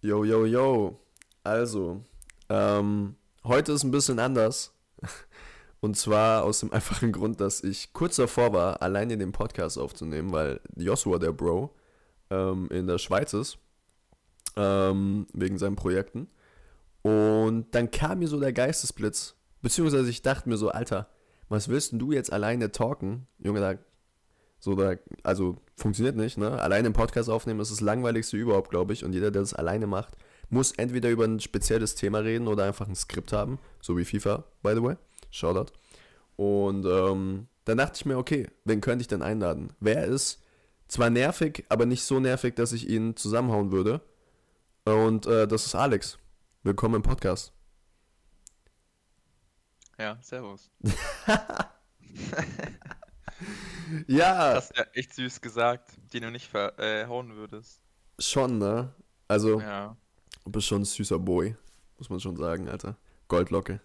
Yo, yo, yo. Also, ähm, heute ist ein bisschen anders. Und zwar aus dem einfachen Grund, dass ich kurz davor war, alleine den Podcast aufzunehmen, weil Joshua, der Bro, ähm, in der Schweiz ist. Ähm, wegen seinen Projekten. Und dann kam mir so der Geistesblitz. Beziehungsweise ich dachte mir so, Alter, was willst denn du jetzt alleine talken? Junge, da so, da, also funktioniert nicht, ne? Alleine einen Podcast aufnehmen ist das langweiligste überhaupt, glaube ich. Und jeder, der das alleine macht, muss entweder über ein spezielles Thema reden oder einfach ein Skript haben. So wie FIFA, by the way. Shoutout. Und ähm, dann dachte ich mir, okay, wen könnte ich denn einladen? Wer ist zwar nervig, aber nicht so nervig, dass ich ihn zusammenhauen würde. Und äh, das ist Alex. Willkommen im Podcast. Ja, servus. ja. Das hast ja echt süß gesagt, den du nicht verhauen äh, würdest. Schon, ne? Also, Ja. du bist schon ein süßer Boy. Muss man schon sagen, Alter. Goldlocke.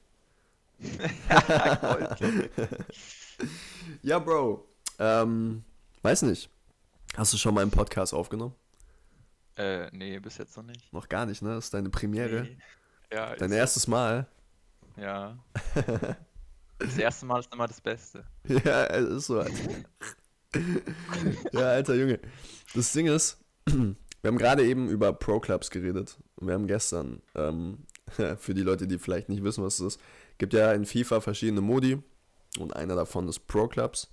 Gold. Ja, Bro. Ähm, weiß nicht. Hast du schon mal einen Podcast aufgenommen? äh, nee, bis jetzt noch nicht. Noch gar nicht, ne? Das ist deine Premiere. Nee. Ja, Dein erstes Mal. Ja. Das erste Mal ist immer das Beste. ja, es ist so, Alter. ja, alter Junge. Das Ding ist, wir haben gerade eben über Pro Clubs geredet. Und wir haben gestern, ähm, für die Leute, die vielleicht nicht wissen, was es ist, gibt ja in FIFA verschiedene Modi. Und einer davon ist Pro Clubs.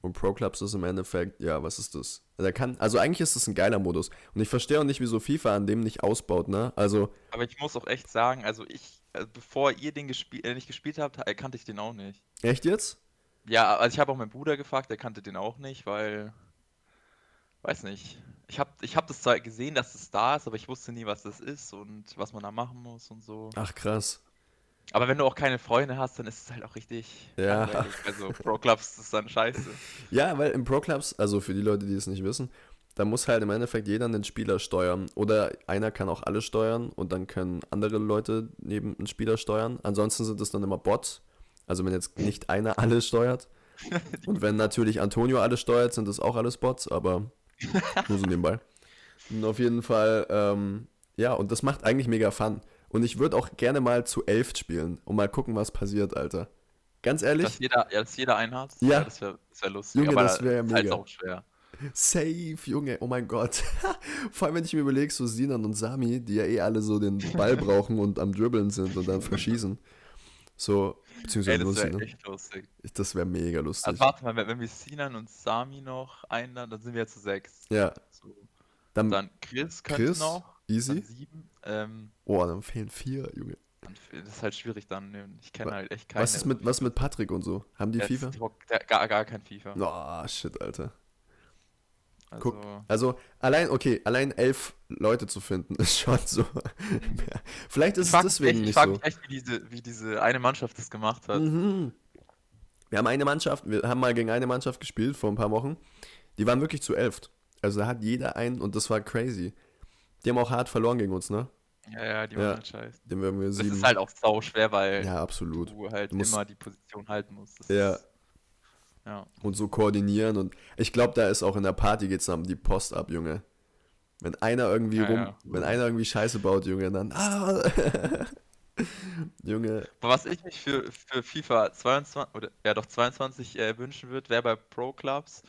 Und Pro Clubs ist im Endeffekt, ja, was ist das? Der kann, also eigentlich ist das ein geiler Modus. Und ich verstehe auch nicht, wieso FIFA an dem nicht ausbaut, ne? Also, Aber ich muss auch echt sagen, also ich, also bevor ihr den gespielt, äh, nicht gespielt habt, äh, kannte ich den auch nicht. echt jetzt? Ja, also ich habe auch meinen Bruder gefragt, der kannte den auch nicht, weil, weiß nicht. Ich habe ich hab das zwar gesehen, dass es da ist, aber ich wusste nie, was das ist und was man da machen muss und so. Ach, krass. Aber wenn du auch keine Freunde hast, dann ist es halt auch richtig Ja. Also Pro Clubs ist dann scheiße. Ja, weil im Pro Clubs, also für die Leute, die es nicht wissen, da muss halt im Endeffekt jeder einen Spieler steuern. Oder einer kann auch alle steuern und dann können andere Leute neben einen Spieler steuern. Ansonsten sind es dann immer Bots. Also wenn jetzt nicht einer alles steuert. Und wenn natürlich Antonio alles steuert, sind das auch alles Bots, aber nur so nebenbei. Und auf jeden Fall, ähm, ja, und das macht eigentlich mega Fun. Und ich würde auch gerne mal zu elf spielen und mal gucken, was passiert, Alter. Ganz ehrlich, Dass jeder, ja, dass jeder einen hat, Ja. das wäre das wär lustig. Junge, aber das wär ja halt mega. auch schwer. Safe, Junge, oh mein Gott. Vor allem, wenn ich mir überlege, so Sinan und Sami, die ja eh alle so den Ball brauchen und am Dribbeln sind und dann verschießen. So, Ey, beziehungsweise das nur wäre Sinan. echt lustig. Das wäre mega lustig. Also warte mal, wenn, wir Sinan und Sami noch einladen, dann sind wir zu sechs. Ja, So. dann, Dann Chris könnte Chris, noch. easy. Sieben. Ähm, Oh, dann fehlen vier, Junge. das ist halt schwierig dann. ne, Ich kenne halt echt keine. Was ist mit, was mit Patrick und so? Haben die Der FIFA? Der, gar, gar kein FIFA. Oh, shit, Alter. Also, guck. Also, allein, okay, allein elf Leute zu finden, ist schon so. Vielleicht ist ich es deswegen echt, ich nicht frag so. mich echt, wie diese, wie diese eine Mannschaft das gemacht hat. Mhm. Wir haben eine Mannschaft, wir haben mal gegen eine Mannschaft gespielt vor ein paar Wochen. Die waren wirklich zu elft. Also da hat jeder einen und das war crazy. Die haben auch hart verloren gegen uns, ne? Ja, ja, die Ja. waren halt scheiße. Dem haben wir Das ist halt auch sau schwer, weil ja, absolut. du halt Du musst- immer die Position halten musst. Das Ja. Ja. Und so koordinieren und ich glaube, da ist auch in der Party geht's dann die Post ab, Junge. Wenn einer irgendwie Ja, rum, ja. wenn einer irgendwie Scheiße baut, Junge, dann ah, Junge, was ich mich für, für FIFA 22 oder ja doch 22 äh, wünschen würde, wäre bei Pro Clubs,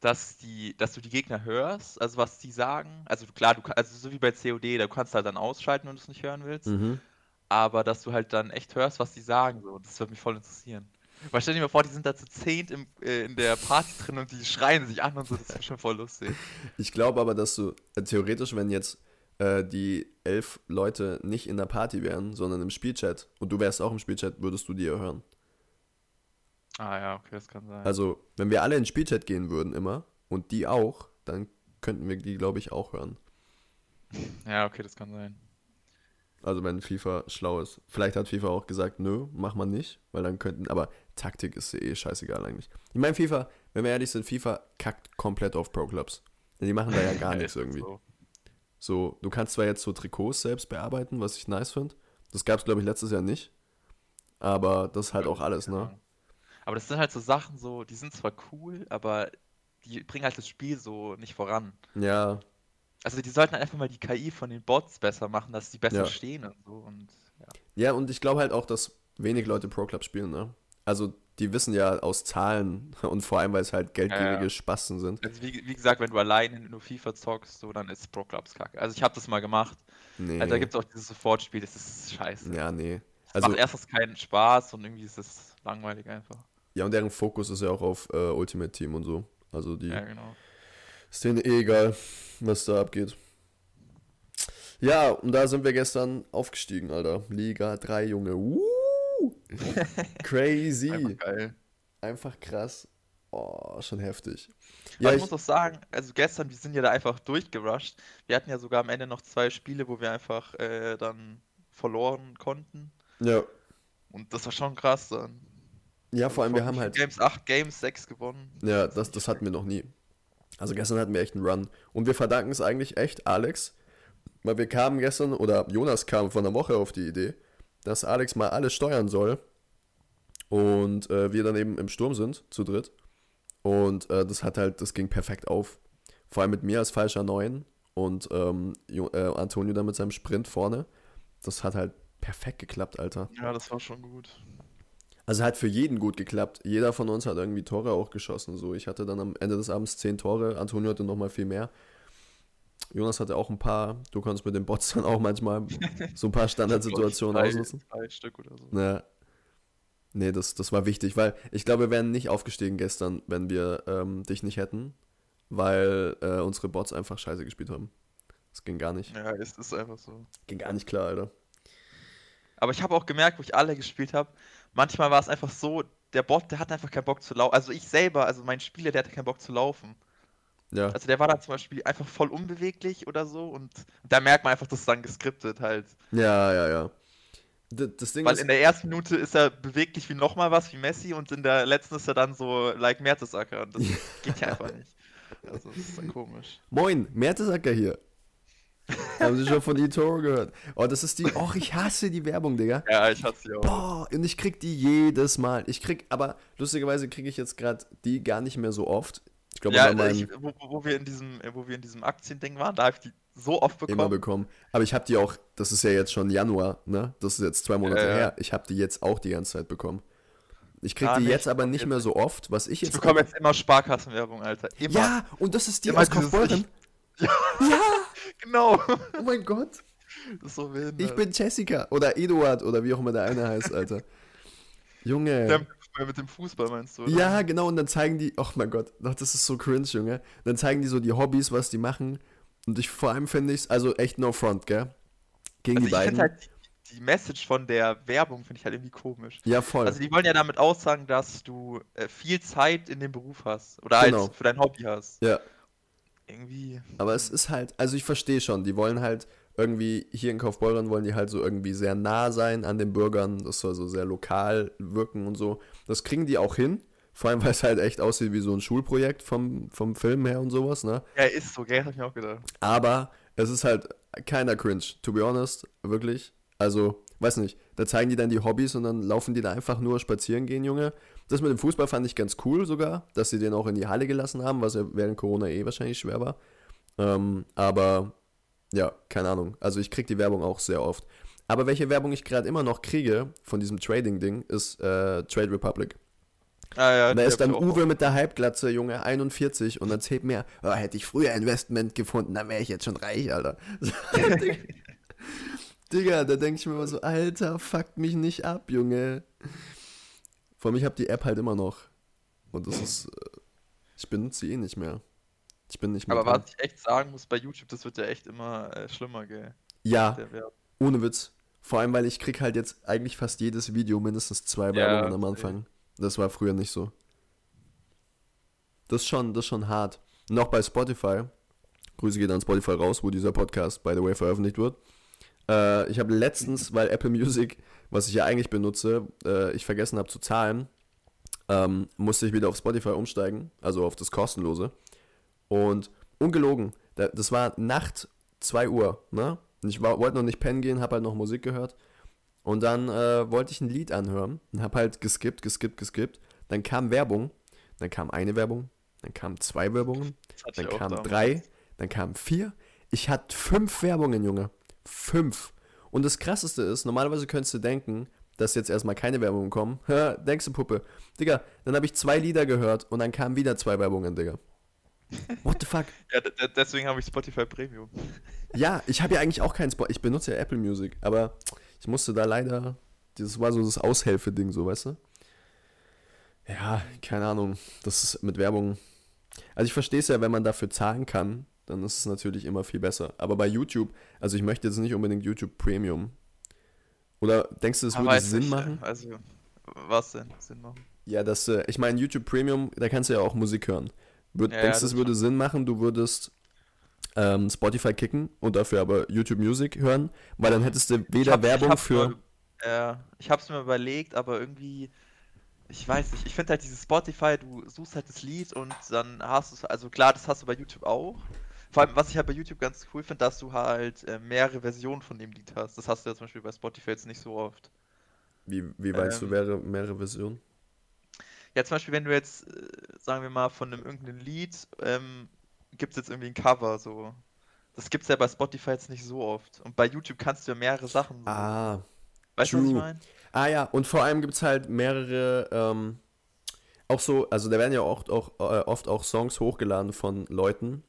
dass die, dass du die Gegner hörst, also was die sagen. Also klar, du also so wie bei COD, da kannst du halt dann ausschalten, wenn du es nicht hören willst. mhm. Aber dass du halt dann echt hörst, was die sagen, so, das würde mich voll interessieren. Weil stell dir mal vor, die sind da zu zehnt im, äh, in der Party drin und die schreien sich an und so, das ist schon voll lustig. Ich glaube aber, dass du äh, theoretisch, wenn jetzt äh, die elf Leute nicht in der Party wären, sondern im Spielchat und du wärst auch im Spielchat, würdest du die ja hören. Ah ja, okay, das kann sein. Also, wenn wir alle in den Spielchat gehen würden immer und die auch, dann könnten wir die, glaube ich, auch hören. Ja, okay, das kann sein. Also, wenn FIFA schlau ist. Vielleicht hat FIFA auch gesagt, nö, mach man nicht, weil dann könnten, aber Taktik ist eh scheißegal eigentlich. Ich meine, FIFA, wenn wir ehrlich sind, FIFA kackt komplett auf Pro Clubs. Denn die machen da ja gar nichts halt irgendwie. so. So, du kannst zwar jetzt so Trikots selbst bearbeiten, was ich nice finde. Das gab es, glaube ich, letztes Jahr nicht. Aber das ist halt auch alles, ne? Aber das sind halt so Sachen, so, die sind zwar cool, aber die bringen halt das Spiel so nicht voran. Ja, Also die sollten einfach mal die KI von den Bots besser machen, dass die besser Ja. stehen und so. Und ja. Ja, und ich glaube halt auch, dass wenig Leute Pro Club spielen, ne? Also, die wissen ja aus Zahlen und vor allem, weil es halt geldgierige Ja. Spasten sind. Also wie, wie gesagt, wenn du alleine nur FIFA zockst, so, dann ist Pro Clubs kacke. Also ich habe das mal gemacht. Nee. Also da gibt es auch dieses Sofortspiel, das ist scheiße. ja, nee. Es Also, macht erstens keinen Spaß und irgendwie ist es langweilig einfach. ja, und deren Fokus ist ja auch auf äh, Ultimate Team und so. Also, die Ja, genau. ist denen eh egal, was da abgeht. Ja, und da sind wir gestern aufgestiegen, Alter. Liga 3, Junge. Uh! Crazy. Einfach geil. Einfach krass. Oh, schon heftig. Aber Ja, ich ich, muss auch sagen, also gestern, wir sind ja da einfach durchgerusht. Wir hatten ja sogar am Ende noch zwei Spiele, wo wir einfach äh, dann verloren konnten. ja, Und das war schon krass dann. ja, vor allem, wir haben halt. Games, 8 Games, 6 gewonnen. Ja, das, das hatten wir noch nie. Also gestern hatten wir echt einen Run. Und wir verdanken es eigentlich echt Alex, weil wir kamen gestern, oder Jonas kam von der Woche auf die Idee, dass Alex mal alles steuern soll. Und äh, wir dann eben im Sturm sind, zu dritt. Und äh, das hat halt, das ging perfekt auf. Vor allem mit mir als falscher Neun und ähm, äh, Antonio dann mit seinem Sprint vorne. Das hat halt perfekt geklappt, Alter. Ja, das war schon gut. Also hat für jeden gut geklappt. Jeder von uns hat irgendwie Tore auch geschossen. So, ich hatte dann am Ende des Abends zehn Tore. Antonio hatte noch mal viel mehr. Jonas hatte auch ein paar. Du konntest mit den Bots dann auch manchmal so ein paar Standardsituationen Drei- ausnutzen. Drei Stück oder so. Ja. Nee, das, das war wichtig, weil ich glaube, wir wären nicht aufgestiegen gestern, wenn wir ähm, dich nicht hätten, weil äh, unsere Bots einfach scheiße gespielt haben. Das ging gar nicht. Ja, es ist einfach so. Ging gar nicht klar, Alter. Aber ich habe auch gemerkt, wo ich alle gespielt habe, manchmal war es einfach so, der Bot, der hat einfach keinen Bock zu laufen. Also ich selber, also mein Spieler, der hatte keinen Bock zu laufen. Ja. Also der war dann zum Beispiel einfach voll unbeweglich oder so und da merkt man einfach, das ist dann geskriptet halt. Ja, ja, ja. D das Ding Weil ist. in der ersten Minute ist er beweglich wie nochmal was, wie Messi und in der letzten ist er dann so like Mertesacker und das geht ja einfach nicht. Also das ist dann komisch. Moin, Mertesacker hier. Haben Sie schon von eToro gehört? Oh, das ist die. Och, ich hasse die Werbung, Digga. Ja, ich hatte sie auch. Boah, und ich krieg die jedes Mal. Ich krieg, aber lustigerweise kriege ich jetzt gerade die gar nicht mehr so oft. Ich glaube, Ja, meinem ich, wo, wo wir in diesem, wo wir in diesem Aktiending waren, da habe ich die so oft bekommen. immer bekommen. Aber ich habe die auch, das ist ja jetzt schon Januar, ne? Das ist jetzt zwei Monate ja. her. Ich habe die jetzt auch die ganze Zeit bekommen. Ich krieg Ah, die nee, jetzt ich aber nicht mehr so oft, was ich Ich jetzt. bekomme jetzt immer Sparkassenwerbung, Alter. Immer. ja, und das ist die Immer aus Kaufbeuren. Ja. ja, Genau. oh mein Gott. Das ist so wild. Ich bin Jessica oder Eduard oder wie auch immer der eine heißt, Alter. Junge. Der mit dem Fußball meinst du? oder? Ja, genau, und dann zeigen die, oh mein Gott, doch, das ist so cringe, Junge. Dann zeigen die so die Hobbys, was die machen. Und ich vor allem finde ich es, also echt no front, gell? Gegen Also die ich beiden. halt die, die Message von der Werbung finde ich halt irgendwie komisch. ja, voll. Also die wollen ja damit aussagen, dass du äh, viel Zeit in dem Beruf hast oder halt Genau. für dein Hobby hast. ja, Irgendwie. aber es ist halt, also ich verstehe schon, die wollen halt irgendwie, hier in Kaufbeuren wollen die halt so irgendwie sehr nah sein an den Bürgern. Das soll so sehr lokal wirken und so. Das kriegen die auch hin. Vor allem, weil es halt echt aussieht wie so ein Schulprojekt vom, vom Film her und sowas, ne? Ja, ist so, gell? Hab ich mir auch gedacht. Aber es ist halt keiner cringe, to be honest, wirklich. Also, weiß nicht, da zeigen die dann die Hobbys und dann laufen die da einfach nur spazieren gehen, Junge. Das mit dem Fußball fand ich ganz cool sogar, dass sie den auch in die Halle gelassen haben, was ja während Corona eh wahrscheinlich schwer war. Ähm, aber ja, keine Ahnung. Also ich krieg die Werbung auch sehr oft. Aber welche Werbung ich gerade immer noch kriege von diesem Trading-Ding ist äh, Trade Republic. Ah, ja, Da ist dann. Uwe mit der Halbglatze, Junge, 41 und erzählt mir, oh, hätte ich früher Investment gefunden, dann wäre ich jetzt schon reich, Alter. Digga, da denke ich mir immer so, Alter, fuckt mich nicht ab, Junge. Vor allem, ich habe die App halt immer noch. Und das ist, äh, ich benutze sie eh nicht mehr. Ich bin nicht mehr Aber dran. was ich echt sagen muss, bei YouTube, das wird ja echt immer äh, schlimmer, gell? Ja, ohne Witz. Vor allem, weil ich krieg halt jetzt eigentlich fast jedes Video mindestens zwei Ja, Werbungen am safe. Anfang. Das war früher nicht so. Das ist schon, das ist schon hart. Noch bei Spotify. Grüße gehen an Spotify raus, wo dieser Podcast, by the way, veröffentlicht wird. Äh, ich habe letztens, weil Apple Music, was ich ja eigentlich benutze, äh, ich vergessen habe zu zahlen, ähm, musste ich wieder auf Spotify umsteigen, also auf das kostenlose. Und ungelogen, da, das war Nacht 2 Uhr, ne? Und ich wollte noch nicht pennen gehen, habe halt noch Musik gehört. Und dann äh, wollte ich ein Lied anhören und habe halt geskippt, geskippt, geskippt. Dann kam Werbung, dann kam eine Werbung, dann kamen zwei Werbungen, dann kamen drei, dann kamen vier. Ich hatte fünf Werbungen, Junge. Fünf. Und das krasseste ist, normalerweise könntest du denken, dass jetzt erstmal keine Werbungen kommen. Denkst du, Puppe? Digga, dann habe ich zwei Lieder gehört und dann kamen wieder zwei Werbungen, Digga. What the fuck? ja, deswegen habe ich Spotify Premium. ja, ich habe ja eigentlich auch keinen Spotify. Ich benutze ja Apple Music, aber ich musste da leider. Das war so das Aushelfe-Ding, so, weißt du? Ja, keine Ahnung. Das ist mit Werbung. Also ich verstehe es ja, wenn man dafür zahlen kann, dann ist es natürlich immer viel besser. Aber bei YouTube, also ich möchte jetzt nicht unbedingt YouTube Premium. Oder denkst du, das würde Sinn nicht, machen? Also, was denn Sinn machen? Ja, das, äh, ich meine, YouTube Premium, da kannst du ja auch Musik hören. Würd, ja, denkst du, ja, es würde Sinn machen, du würdest ähm, Spotify kicken und dafür aber YouTube Music hören? Weil dann hättest du weder hab, Werbung für. Mal, äh, ich hab's mir überlegt, aber irgendwie ich weiß nicht, ich finde halt dieses Spotify, du suchst halt das Lied und dann hast du es, also klar, das hast du bei YouTube auch. Vor allem, was ich halt bei YouTube ganz cool finde, dass du halt äh, mehrere Versionen von dem Lied hast. Das hast du ja zum Beispiel bei Spotify jetzt nicht so oft. Wie, wie weißt ähm, du mehrere, mehrere Versionen? Ja, zum Beispiel, wenn du jetzt, äh, sagen wir mal, von einem irgendeinem Lied, ähm, gibt es jetzt irgendwie ein Cover, so. Das gibt es ja bei Spotify jetzt nicht so oft. Und bei YouTube kannst du ja mehrere Sachen. So. Ah. Weißt du, was ich meine? Ah ja, und vor allem gibt es halt mehrere, ähm, auch so, also da werden ja auch, auch, äh, oft auch Songs hochgeladen von Leuten,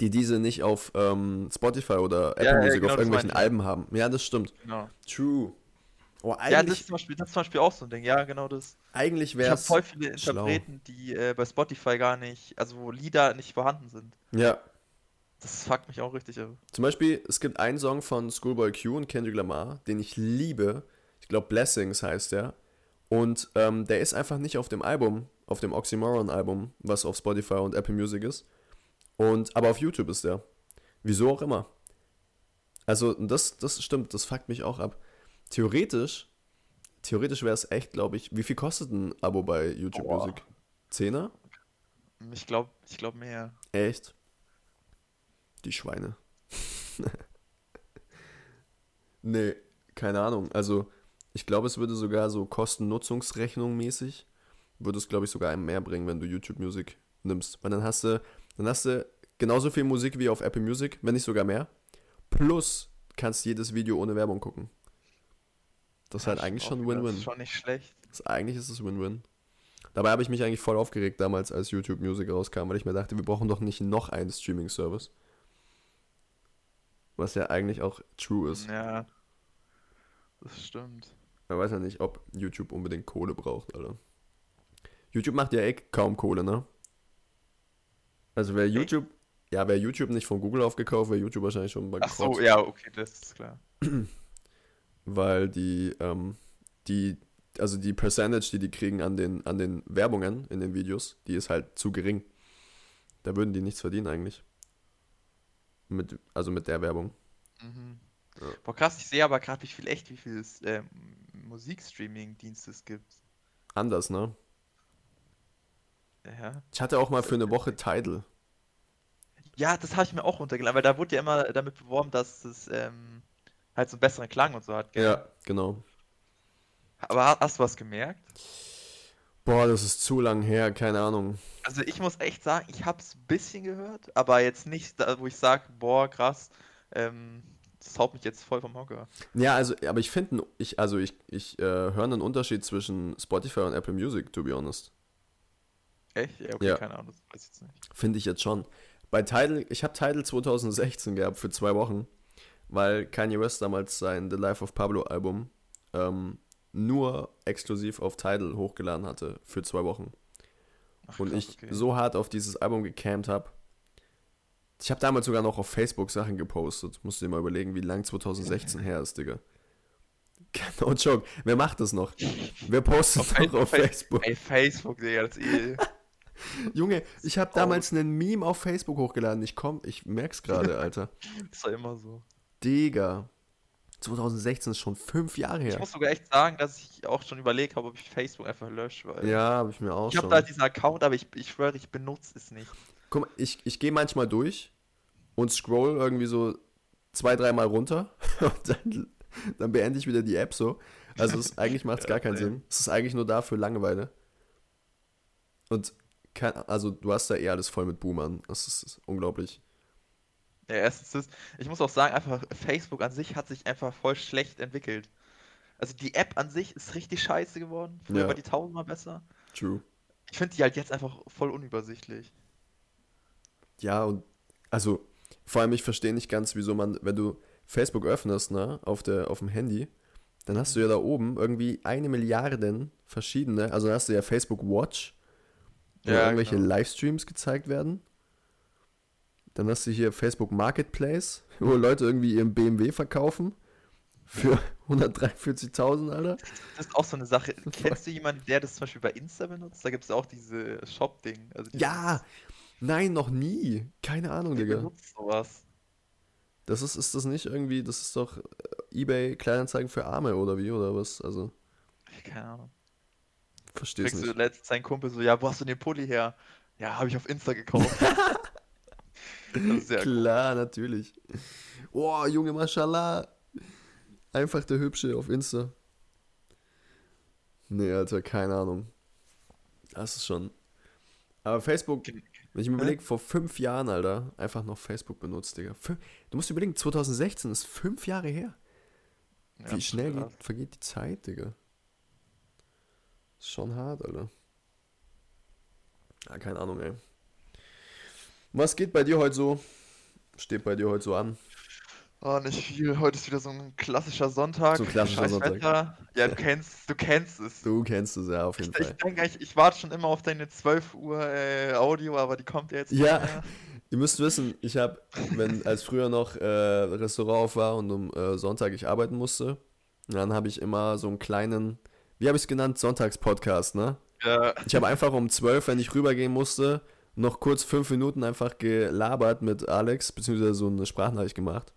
die diese nicht auf ähm, Spotify oder Apple ja, Music ja, genau, auf irgendwelchen Alben haben. Ja, das stimmt. Genau. True. Oh, ja, das ist, zum Beispiel, das zum Beispiel auch so ein Ding, ja, genau das. Eigentlich wäre es. Ich habe voll viele Interpreten, schlau. die äh, bei Spotify gar nicht, also wo Lieder nicht vorhanden sind. Ja. Das fuckt mich auch richtig ab. Zum Beispiel, es gibt einen Song von Schoolboy Q und Kendrick Lamar, den ich liebe. Ich glaube, Blessings heißt der. Und ähm, der ist einfach nicht auf dem Album, auf dem Oxymoron-Album, was auf Spotify und Apple Music ist. Und, aber auf YouTube ist der. Wieso auch immer. Also, das, das stimmt, das fuckt mich auch ab. Theoretisch, theoretisch wäre es echt, glaube ich, wie viel kostet ein Abo bei YouTube Boah. Music? Zehner? Ich glaube, ich glaube mehr. Echt? Die Schweine. nee, keine Ahnung. Also, ich glaube, es würde sogar so Kosten-Nutzungsrechnung mäßig, würde es, glaube ich, sogar einem mehr bringen, wenn du YouTube Music nimmst. Weil dann hast du, dann hast du genauso viel Musik wie auf Apple Music, wenn nicht sogar mehr. Plus kannst jedes Video ohne Werbung gucken. Das ist halt eigentlich schon Win-Win. Das ist schon nicht schlecht. Das, eigentlich ist es Win-Win. Dabei habe ich mich eigentlich voll aufgeregt damals, als YouTube Music rauskam, weil ich mir dachte, wir brauchen doch nicht noch einen Streaming-Service. Was ja eigentlich auch true ist. Ja. Das stimmt. Man weiß ja nicht, ob YouTube unbedingt Kohle braucht, Alter. YouTube macht ja eh kaum Kohle, ne? Also wer YouTube, ja, wäre YouTube nicht von Google aufgekauft, wäre YouTube wahrscheinlich schon bankrott. Ach so, ja, okay, das ist klar. Weil die, ähm, die, also die Percentage, die die kriegen an den, an den Werbungen in den Videos, die ist halt zu gering. Da würden die nichts verdienen eigentlich. Mit, also mit der Werbung. Mhm. Ja. Boah, krass, ich sehe aber gerade, wie viel echt, wie viel äh, Musikstreaming-Dienste es gibt. Anders, ne? Ja. Ich hatte auch mal für eine Woche Tidal. Ja, das habe ich mir auch runtergeladen, weil da wurde ja immer damit beworben, dass es ähm, halt so einen besseren Klang und so hat. Gell? Ja, genau. Aber hast du was gemerkt? Boah, das ist zu lang her, keine Ahnung. Also ich muss echt sagen, ich habe es ein bisschen gehört, aber jetzt nicht, wo ich sage, boah, krass, ähm, das haut mich jetzt voll vom Hocker. Ja, also, aber ich finde, ich, also ich, ich äh, höre einen Unterschied zwischen Spotify und Apple Music, to be honest. Echt? Ja, okay, ja. keine Ahnung, das weiß ich jetzt nicht. Finde ich jetzt schon. Bei Tidal, ich habe Tidal 2016 gehabt für zwei Wochen, weil Kanye West damals sein The Life of Pablo Album ähm, nur exklusiv auf Tidal hochgeladen hatte für zwei Wochen. Ach, und ich okay. so hart auf dieses Album gecampt habe, ich habe damals sogar noch auf Facebook Sachen gepostet. Musst du dir mal überlegen, wie lang 2016 her ist, Digga. No joke. Wer macht das noch? Wer postet auf noch auf Facebook? Ey, Facebook, Digga, das ist eh. Junge, ich habe damals einen Meme auf Facebook hochgeladen. Ich komm, ich merk's gerade, Alter. das war immer so. Digga. 2016 ist schon fünf Jahre her. Ich muss sogar echt sagen, dass ich auch schon überlegt habe, ob ich Facebook einfach lösche. ja, habe ich mir auch ich schon. Ich habe da diesen Account, aber ich, ich schwöre, ich benutze es nicht. Guck mal, ich, ich gehe manchmal durch und scroll irgendwie so zwei, dreimal runter und dann, dann beende ich wieder die App so. Also es, eigentlich macht es gar keinen Sinn. Es ist eigentlich nur da für Langeweile. Und kein, also du hast da eh alles voll mit Boomern. Das ist, ist unglaublich. Ja, erstens. Ich muss auch sagen, einfach Facebook an sich hat sich einfach voll schlecht entwickelt. Also die App an sich ist richtig scheiße geworden. Früher Ja. war die tausendmal besser. True. Ich finde die halt jetzt einfach voll unübersichtlich. Ja, und also vor allem, ich verstehe nicht ganz, wieso man, wenn du Facebook öffnest, ne, auf, der, auf dem Handy, dann hast du ja da oben irgendwie eine Milliarde verschiedene, also dann hast du ja Facebook Watch, wo Ja, irgendwelche genau. Livestreams gezeigt werden. Dann hast du hier Facebook Marketplace, wo Leute irgendwie ihren BMW verkaufen für 143.000, Alter. Das ist auch so eine Sache. Kennst du jemanden, der das zum Beispiel bei Insta benutzt? Da gibt es auch diese Shop-Ding. Also Ja, nein, noch nie. Keine Ahnung, Digga. benutzt sowas. Das ist, ist das nicht irgendwie, das ist doch äh, eBay Kleinanzeigen für Arme oder wie, oder was? Also, Keine Ahnung. versteh's Kriegst du letztens seinen Kumpel so, ja, wo hast du den Pulli her? Ja, habe ich auf Insta gekauft. sehr cool. Klar, natürlich. Oh, Junge, Mashallah. Einfach der Hübsche auf Insta. Nee, Alter, keine Ahnung. Das ist schon. Aber Facebook, wenn ich mir überlege, vor fünf Jahren, Alter, einfach noch Facebook benutzt, Digga. Du musst dir überlegen, 2016 ist fünf Jahre her. Ja, Wie schnell krass. geht, vergeht die Zeit, Digga. Ist schon hart, Alter. Ja, keine Ahnung, ey. Was geht bei dir heute so? Steht bei dir heute so an? Oh, nicht viel. Heute ist wieder so ein klassischer Sonntag. So ein klassischer Scheiß Sonntag. Wetter. Ja, du kennst, du kennst es. Du kennst es ja auf jeden Ich, ich Fall. denke eigentlich, ich warte schon immer auf deine 12 Uhr äh, Audio, aber die kommt ja jetzt Ja. mehr. Ihr müsst wissen, ich habe, wenn als früher noch äh, Restaurant auf war und um äh, Sonntag ich arbeiten musste, dann habe ich immer so einen kleinen, wie habe ich es genannt, Sonntagspodcast, ne? Ja, Ich habe einfach um 12, wenn ich rübergehen musste, noch kurz fünf Minuten einfach gelabert mit Alex, beziehungsweise so eine Sprachnachricht gemacht.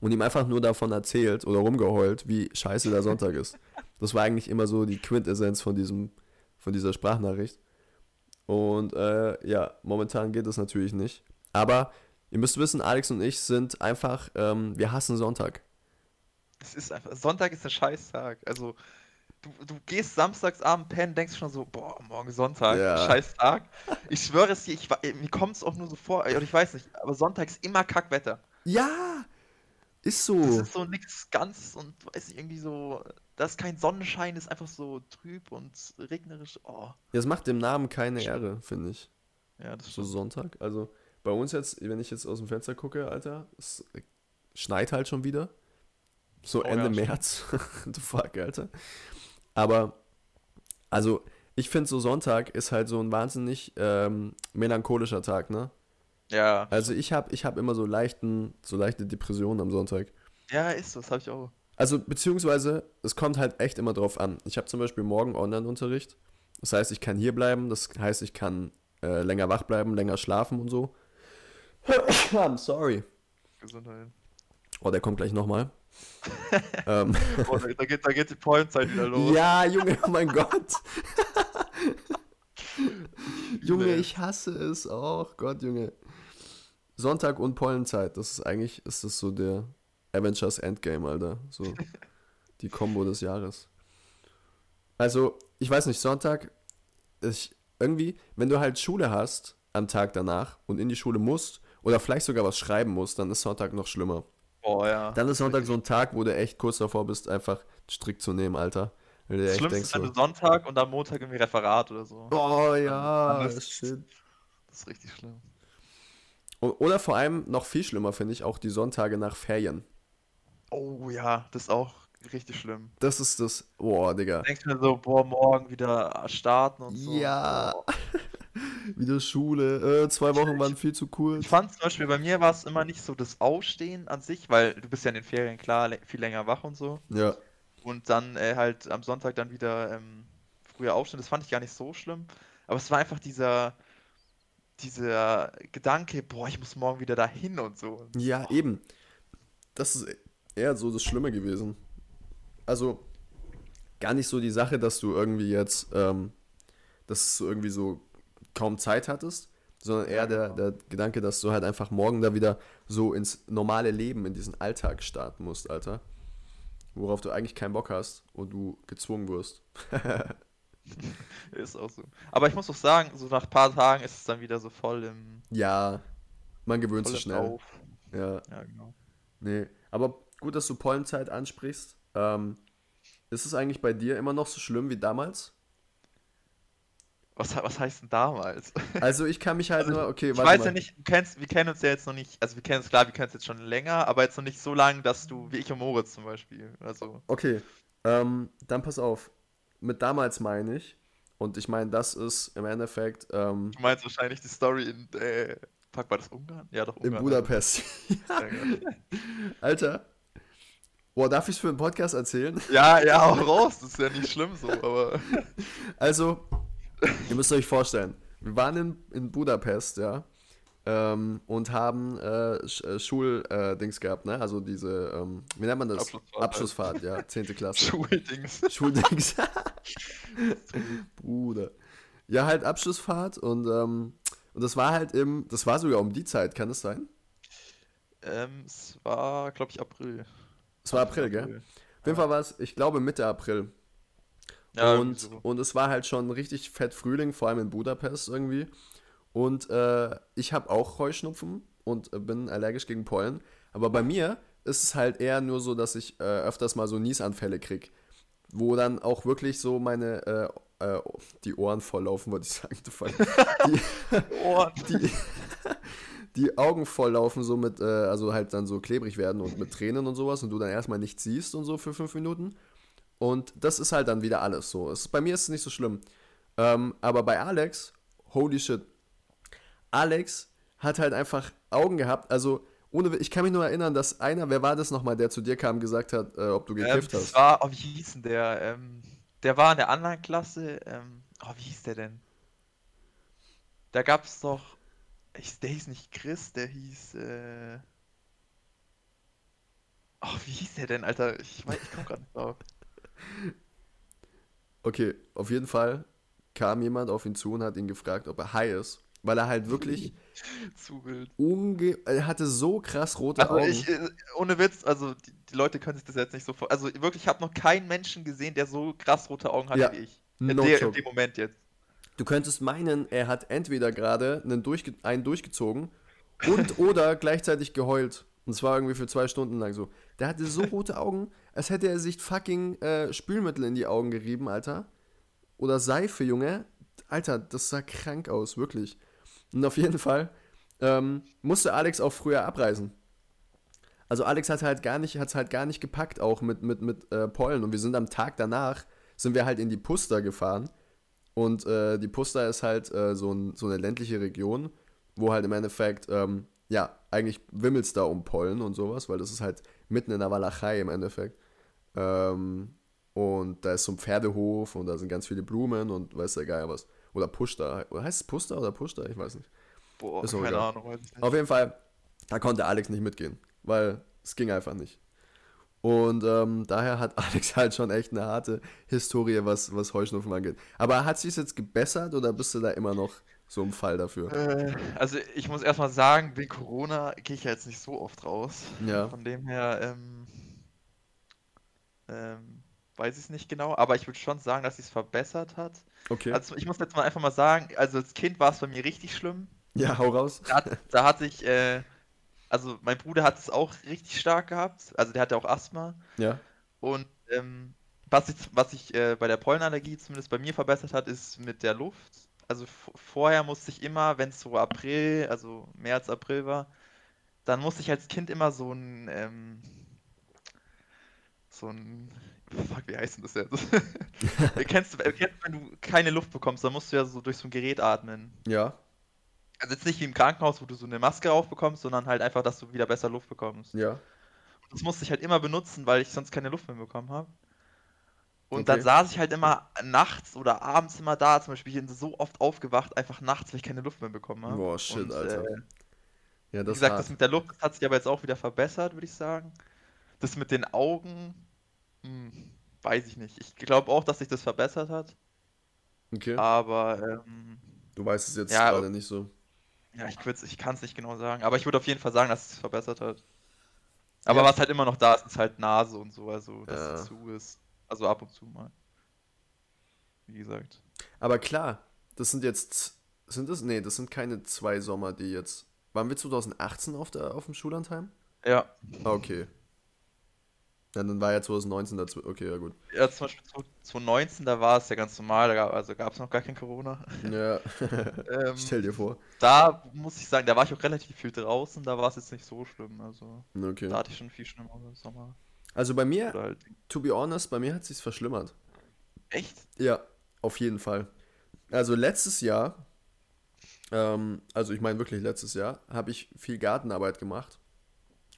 Und ihm einfach nur davon erzählt oder rumgeheult, wie scheiße der Sonntag ist. Das war eigentlich immer so die Quintessenz von, diesem, von dieser Sprachnachricht. Und äh, ja, momentan geht das natürlich nicht. Aber ihr müsst wissen, Alex und ich sind einfach, ähm, wir hassen Sonntag. es ist einfach, Sonntag ist ein Scheißtag. Also, du, du gehst samstags abend pennen, denkst schon so, boah, morgen Sonntag, Ja. Scheißtag. Ich schwöre es dir, ich, mir kommt es auch nur so vor, oder ich weiß nicht, aber Sonntag ist immer Kackwetter. Ja, ist Das so. ist so nichts ganz und weiß nicht, irgendwie so, da ist kein Sonnenschein, ist einfach so trüb und regnerisch. Oh, Das macht dem Namen keine Ehre, finde ich. ja, das So stimmt. Sonntag. Also bei uns jetzt, wenn ich jetzt aus dem Fenster gucke, Alter, es schneit halt schon wieder. So Oh Ende ja. März. the fuck, Alter. Aber, also, ich finde so Sonntag ist halt so ein wahnsinnig ähm, melancholischer Tag, ne? Ja, Also ich habe ich hab immer so leichten, so leichte Depressionen am Sonntag. ja, ist so, das habe ich auch. Also, beziehungsweise, es kommt halt echt immer drauf an. Ich habe zum Beispiel morgen Online-Unterricht. Das heißt, ich kann hier bleiben. Das heißt, ich kann äh, länger wach bleiben, länger schlafen und so. I'm sorry. Gesundheit. Oh, der kommt gleich nochmal. Ähm, Oh, da, da, geht, da geht die Pointzeit wieder los. ja, Junge, oh mein Gott. Junge, Nee. ich hasse es auch. Gott, Junge. Sonntag und Pollenzeit. Das ist eigentlich, ist das so der Avengers Endgame, Alter. So die Combo des Jahres. Also, ich weiß nicht, Sonntag, ich, irgendwie, wenn du halt Schule hast am Tag danach und in die Schule musst oder vielleicht sogar was schreiben musst, dann ist Sonntag noch schlimmer. Boah, ja. Dann ist Sonntag so ein Tag, wo du echt kurz davor bist, einfach Strick zu nehmen, Alter. Du Das Schlimmste denkst ist, wenn so, du Sonntag und am Montag irgendwie Referat oder so. oh ja, Dann ist- shit. Das ist richtig schlimm. Oder vor allem noch viel schlimmer finde ich auch die Sonntage nach Ferien. Oh ja, das ist auch richtig schlimm. Das ist das, boah, Digga. Denkst mir so, boah, morgen wieder starten und so. Ja. Boah. Wieder Schule, äh, zwei Wochen waren viel zu kurz. Ich fand zum Beispiel, bei mir war es immer nicht so das Aufstehen an sich, weil du bist ja in den Ferien klar viel länger wach und so. Ja, Und dann äh, halt am Sonntag dann wieder ähm, früher aufstehen, das fand ich gar nicht so schlimm. Aber es war einfach dieser, dieser Gedanke, boah, ich muss morgen wieder dahin und so. ja, eben. Das ist eher so das Schlimme gewesen. Also, gar nicht so die Sache, dass du irgendwie jetzt, ähm, dass du irgendwie so kaum Zeit hattest, sondern eher der, genau. der Gedanke, dass du halt einfach morgen da wieder so ins normale Leben, in diesen Alltag starten musst, Alter. Worauf du eigentlich keinen Bock hast und du gezwungen wirst. Ist auch so. Aber ich muss auch sagen, so nach ein paar Tagen ist es dann wieder so voll im, Ja, man gewöhnt sich schnell. Ja, Ja, genau. nee. Aber gut, dass du Pollenzeit ansprichst. Ähm, ist es eigentlich bei dir immer noch so schlimm wie damals? Was, was heißt denn damals? Also ich kann mich halt Also, nur, okay, Ich warte weiß mal. ja nicht, du kennst, wir kennen uns ja jetzt noch nicht, also wir kennen uns klar, wir kennen uns jetzt schon länger, aber jetzt noch nicht so lange, dass du, wie ich und Moritz zum Beispiel, also, Okay, ähm, dann pass auf. Mit damals meine ich, und ich meine, das ist im Endeffekt ähm, du meinst wahrscheinlich die Story in, äh, fuck, war das Ungarn? Ja, doch, in Ungarn. Budapest. Ja, genau. Alter. Boah, darf ich es für einen Podcast erzählen? ja, ja, auch raus, das ist ja nicht schlimm so, aber, Also, ihr müsst euch vorstellen, wir waren in, in Budapest, ja, ähm, und haben äh, Sch äh, Schuldings gehabt, ne? Also diese, ähm, wie nennt man das? Abschlussfahrt halt. Abschlussfahrt, ja, 10. Klasse. Schuldings. Schuldings. Bruder. Ja, halt Abschlussfahrt und, ähm, und das war halt im, das war sogar um die Zeit, kann es sein? Ähm, es war, glaube ich, April. Es war April, gell? Auf jeden Fall war es, ich glaube, Mitte April. Ja, und, so. und es war halt schon richtig fett Frühling, vor allem in Budapest irgendwie. Und äh, ich habe auch Heuschnupfen und äh, bin allergisch gegen Pollen. Aber bei mir ist es halt eher nur so, dass ich äh, öfters mal so Niesanfälle krieg. Wo dann auch wirklich so meine, äh, äh, die Ohren volllaufen, wollte ich sagen. Die, die, die Augen volllaufen, so mit, äh, also halt dann so klebrig werden und mit Tränen und sowas und du dann erstmal nichts siehst und so für fünf Minuten. Und das ist halt dann wieder alles so. Es, bei mir ist es nicht so schlimm. Ähm, aber bei Alex, holy shit. Alex hat halt einfach Augen gehabt. Also, ohne, ich kann mich nur erinnern, dass einer, wer war das nochmal, der zu dir kam, gesagt hat, äh, ob du Ähm, gekifft das hast. war, oh, wie hieß denn der? Ähm, der war in der anderen Klasse. Ähm, oh, wie hieß der denn? Da gab's doch. Ich, der hieß nicht Chris, der hieß. Äh, oh, wie hieß der denn, Alter? Ich, weiß- ich komm grad nicht drauf. Okay, auf jeden Fall kam jemand auf ihn zu und hat ihn gefragt, ob er high ist. Weil er halt wirklich Zu wild. unge... Er hatte so krass rote Also Augen. ich, äh, ohne Witz, also die, die Leute können sich das jetzt nicht so vor. Also wirklich, ich habe noch keinen Menschen gesehen, der so krass rote Augen hatte Ja, wie ich. In, no der, in dem Moment jetzt. Du könntest meinen, er hat entweder gerade einen, durchge einen durchgezogen und oder gleichzeitig geheult. Und zwar irgendwie für zwei Stunden lang so. Der hatte so rote Augen, als hätte er sich fucking äh, Spülmittel in die Augen gerieben, Alter. Oder Seife, Junge. Alter, das sah krank aus, wirklich. Und auf jeden Fall ähm, musste Alex auch früher abreisen. Also Alex hat halt gar nicht, hat's halt gar nicht gepackt, auch mit, mit, mit äh, Pollen. Und wir sind am Tag danach, sind wir halt in die Puster gefahren. Und äh, die Puster ist halt äh, so, ein, so eine ländliche Region, wo halt im Endeffekt, ähm, ja, eigentlich wimmelt's da um Pollen und sowas, weil das ist halt mitten in der Walachei im Endeffekt. Ähm, und da ist so ein Pferdehof und da sind ganz viele Blumen und weiß der Geier was. Oder. Oder heißt es Puster oder Puster? Ich weiß nicht. Boah, keine egal. Ahnung. Auf jeden Fall, da konnte Alex nicht mitgehen, weil es ging einfach nicht. Und ähm, daher hat Alex halt schon echt eine harte Historie, was, was Heuschnupfen angeht. Aber hat sich jetzt gebessert oder bist du da immer noch so im Fall dafür? Äh, also ich muss erstmal sagen, wegen Corona gehe ich ja jetzt nicht so oft raus. Ja. Von dem her, ähm, ähm, weiß ich es nicht genau, aber ich würde schon sagen, dass sich es verbessert hat. Okay. Also ich muss jetzt mal einfach mal sagen, also als Kind war es bei mir richtig schlimm. ja, hau raus. Da, hat- da hatte ich, äh, also mein Bruder hat es auch richtig stark gehabt, also der hatte auch Asthma. Ja. Und ähm, was ich, was sich äh, bei der Pollenallergie zumindest bei mir verbessert hat, ist mit der Luft. Also vorher musste ich immer, wenn es so April, also März, April war, dann musste ich als Kind immer so ein, ähm, so ein, fuck, wie heißt denn das jetzt? kennst, du, kennst, du, wenn du keine Luft bekommst, dann musst du ja so durch so ein Gerät atmen. Ja. Also jetzt nicht wie im Krankenhaus, wo du so eine Maske aufbekommst, sondern halt einfach, dass du wieder besser Luft bekommst. Ja. Das musste ich halt immer benutzen, weil ich sonst keine Luft mehr bekommen habe. Und dann Okay. saß ich halt immer nachts oder abends immer da. Zum Beispiel, ich bin so oft aufgewacht, einfach nachts, weil ich keine Luft mehr bekommen habe. Boah, shit, Und, Alter. Äh, Ja, wie das gesagt, ist das hart. mit der Luft hat sich aber jetzt auch wieder verbessert, würde ich sagen. Das mit den Augen, hm, weiß ich nicht. Ich glaube auch, dass sich das verbessert hat. Okay. Aber ähm, Du weißt es jetzt Ja, gerade nicht so. ja, ich, ich kann es nicht genau sagen. Aber ich würde auf jeden Fall sagen, dass es sich verbessert hat. Aber Ja. was halt immer noch da ist, ist halt Nase und so, also dass Ja. es zu ist. Also ab und zu mal. Wie gesagt. Aber klar, das sind jetzt. Sind das? Nee, das sind keine zwei Sommer, die jetzt waren wir 2018 auf, der, auf dem Schullandheim? Ja. Ah, okay. Ja, dann war ja 2019 dazu. Okay, ja gut. Ja, zum Beispiel 2019, da war es ja ganz normal, da gab, also gab es noch gar kein Corona. Ja. Ähm, Stell dir vor. da muss ich sagen, da war ich auch relativ viel draußen, da war es jetzt nicht so schlimm. Also Okay. da hatte ich schon viel schlimmer im Sommer. Also bei mir, halt. to be honest, bei mir hat sich's verschlimmert. Echt? Ja, auf jeden Fall. Also letztes Jahr, ähm, also ich meine wirklich letztes Jahr, habe ich viel Gartenarbeit gemacht.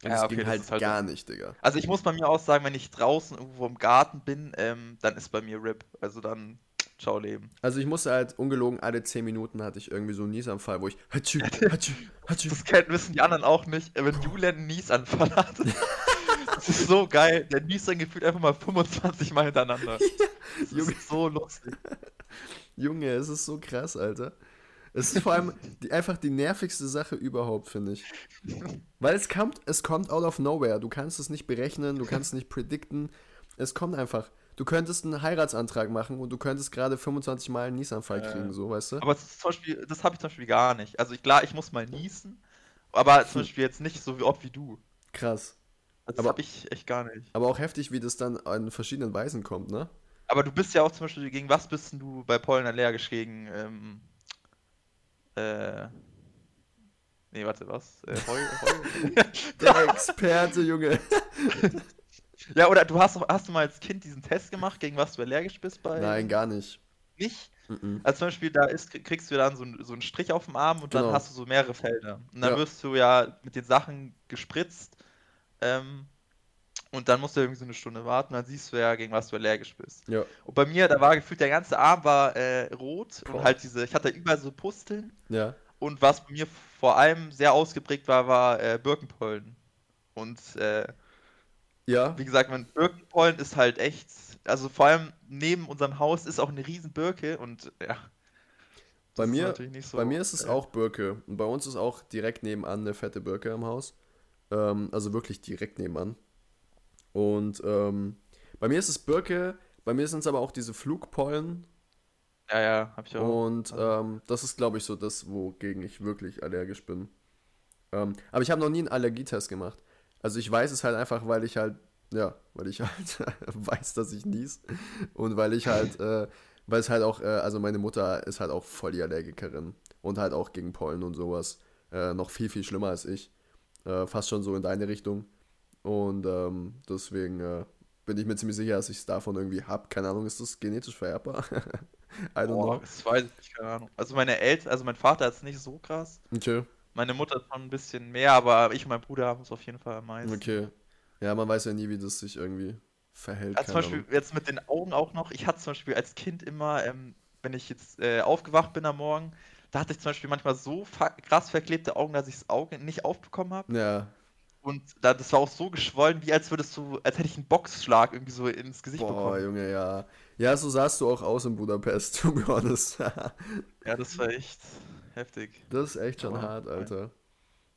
Und Ja, es okay, ging halt, halt gar nicht, Digga. Also ich muss bei mir auch sagen, wenn ich draußen irgendwo im Garten bin, ähm, dann ist bei mir RIP. Also dann ciao Leben. Also ich musste halt ungelogen alle 10 Minuten hatte ich irgendwie so einen Niesanfall, wo ich Hatschü, Hatschü, Hatschü. Das kennen, wissen die anderen auch nicht. Wenn Julian einen Niesanfall hat, das ist so geil. Der niest dann gefühlt einfach mal 25 Mal hintereinander. Das Junge. ist so lustig. Junge, es ist so krass, Alter. Es ist vor allem die, einfach die nervigste Sache überhaupt, finde ich. Weil es kommt, es kommt out of nowhere. Du kannst es nicht berechnen, du kannst es nicht predikten. Es kommt einfach. Du könntest einen Heiratsantrag machen und du könntest gerade 25 Mal einen Niesanfall Äh, kriegen, so, weißt du? Aber zum Beispiel, das habe ich zum Beispiel gar nicht. Also ich, klar, ich muss mal niesen, aber zum Beispiel jetzt nicht so wie oft wie du. Krass. Das Aber- habe ich echt gar nicht. Aber auch heftig, wie das dann in verschiedenen Weisen kommt, ne? Aber du bist ja auch zum Beispiel, gegen was bist denn du bei Pollen allergisch? Gegen, ähm, äh, nee, warte, was? Äh, Heu, Heu? Der Experte, Junge. ja, oder du hast, doch- hast du mal als Kind diesen Test gemacht, gegen was du allergisch bist bei... Nein, gar nicht. Nicht? Mhm. Also zum Beispiel, da ist, kriegst du dann so, einen- so einen Strich auf dem Arm und dann Genau. hast du so mehrere Felder. Und dann Ja. wirst du ja mit den Sachen gespritzt ähm, und dann musst du irgendwie so eine Stunde warten, dann siehst du ja, gegen was du allergisch bist. Ja, Und bei mir, da war gefühlt der ganze Arm war äh, rot Boah. und halt diese, ich hatte überall so Pusteln ja. und was bei mir vor allem sehr ausgeprägt war, war äh, Birkenpollen. Und äh, Ja, wie gesagt, mein Birkenpollen ist halt echt, also vor allem neben unserem Haus ist auch eine riesen Birke und ja. Bei mir- natürlich nicht so, bei mir ist es äh, auch Birke. Und bei uns ist auch direkt nebenan eine fette Birke im Haus. Ähm, also wirklich direkt nebenan. Und ähm, bei mir ist es Birke, bei mir sind es aber auch diese Flugpollen. Ja, ja, hab ich auch. Und ähm, das ist, glaube ich, so das, wogegen ich wirklich allergisch bin. Ähm, aber ich habe noch nie einen Allergietest gemacht. Also ich weiß es halt einfach, weil ich halt, ja, weil ich halt weiß, dass ich nies. Und weil ich halt, äh, weil es halt auch, äh, also meine Mutter ist halt auch voll die Allergikerin. Und halt auch gegen Pollen und sowas. Äh, noch viel, viel schlimmer als ich. Äh, fast schon so in deine Richtung. Und ähm, deswegen äh, bin ich mir ziemlich sicher, dass ich es davon irgendwie habe. Keine Ahnung, ist das genetisch vererbbar? I don't Boah, know. das weiß ich nicht, keine Ahnung. Also meine Eltern, also mein Vater ist nicht so krass. Okay. Meine Mutter ist schon ein bisschen mehr, aber ich und mein Bruder haben es auf jeden Fall am meisten. Okay. Ja, man weiß ja nie, wie das sich irgendwie verhält. Also zum Beispiel Ahnung. jetzt mit den Augen auch noch. Ich hatte zum Beispiel als Kind immer, ähm, wenn ich jetzt äh, aufgewacht bin am Morgen, da hatte ich zum Beispiel manchmal so krass verklebte Augen, dass ich das Auge nicht aufbekommen habe. Ja, Und da, das war auch so geschwollen, wie als würdest du, als hätte ich einen Boxschlag irgendwie so ins Gesicht boah, bekommen. Junge, ja. Ja, so sahst du auch aus in Budapest, to be honest. Ja, das war echt heftig. das ist echt schon Aber, hart, nein. Alter.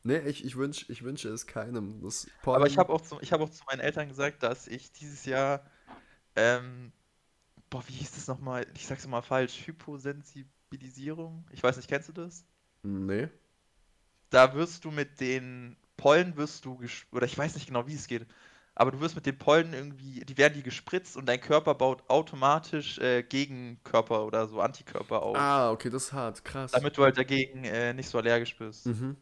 Nee, ich, ich, wünsch, ich wünsche es keinem. Das Aber ich habe auch, zu- ich hab auch zu meinen Eltern gesagt, dass ich dieses Jahr, ähm, boah, wie hieß das nochmal? Ich sag's immer falsch, Hyposensibilisierung. Ich weiß nicht, kennst du das? Nee. Da wirst du mit den Pollen wirst du oder ich weiß nicht genau, wie es geht, aber du wirst mit den Pollen irgendwie, die werden die gespritzt und dein Körper baut automatisch äh, Gegenkörper oder so Antikörper auf, Ah, okay, das ist hart. Krass. damit du halt dagegen äh, nicht so allergisch bist. Mhm.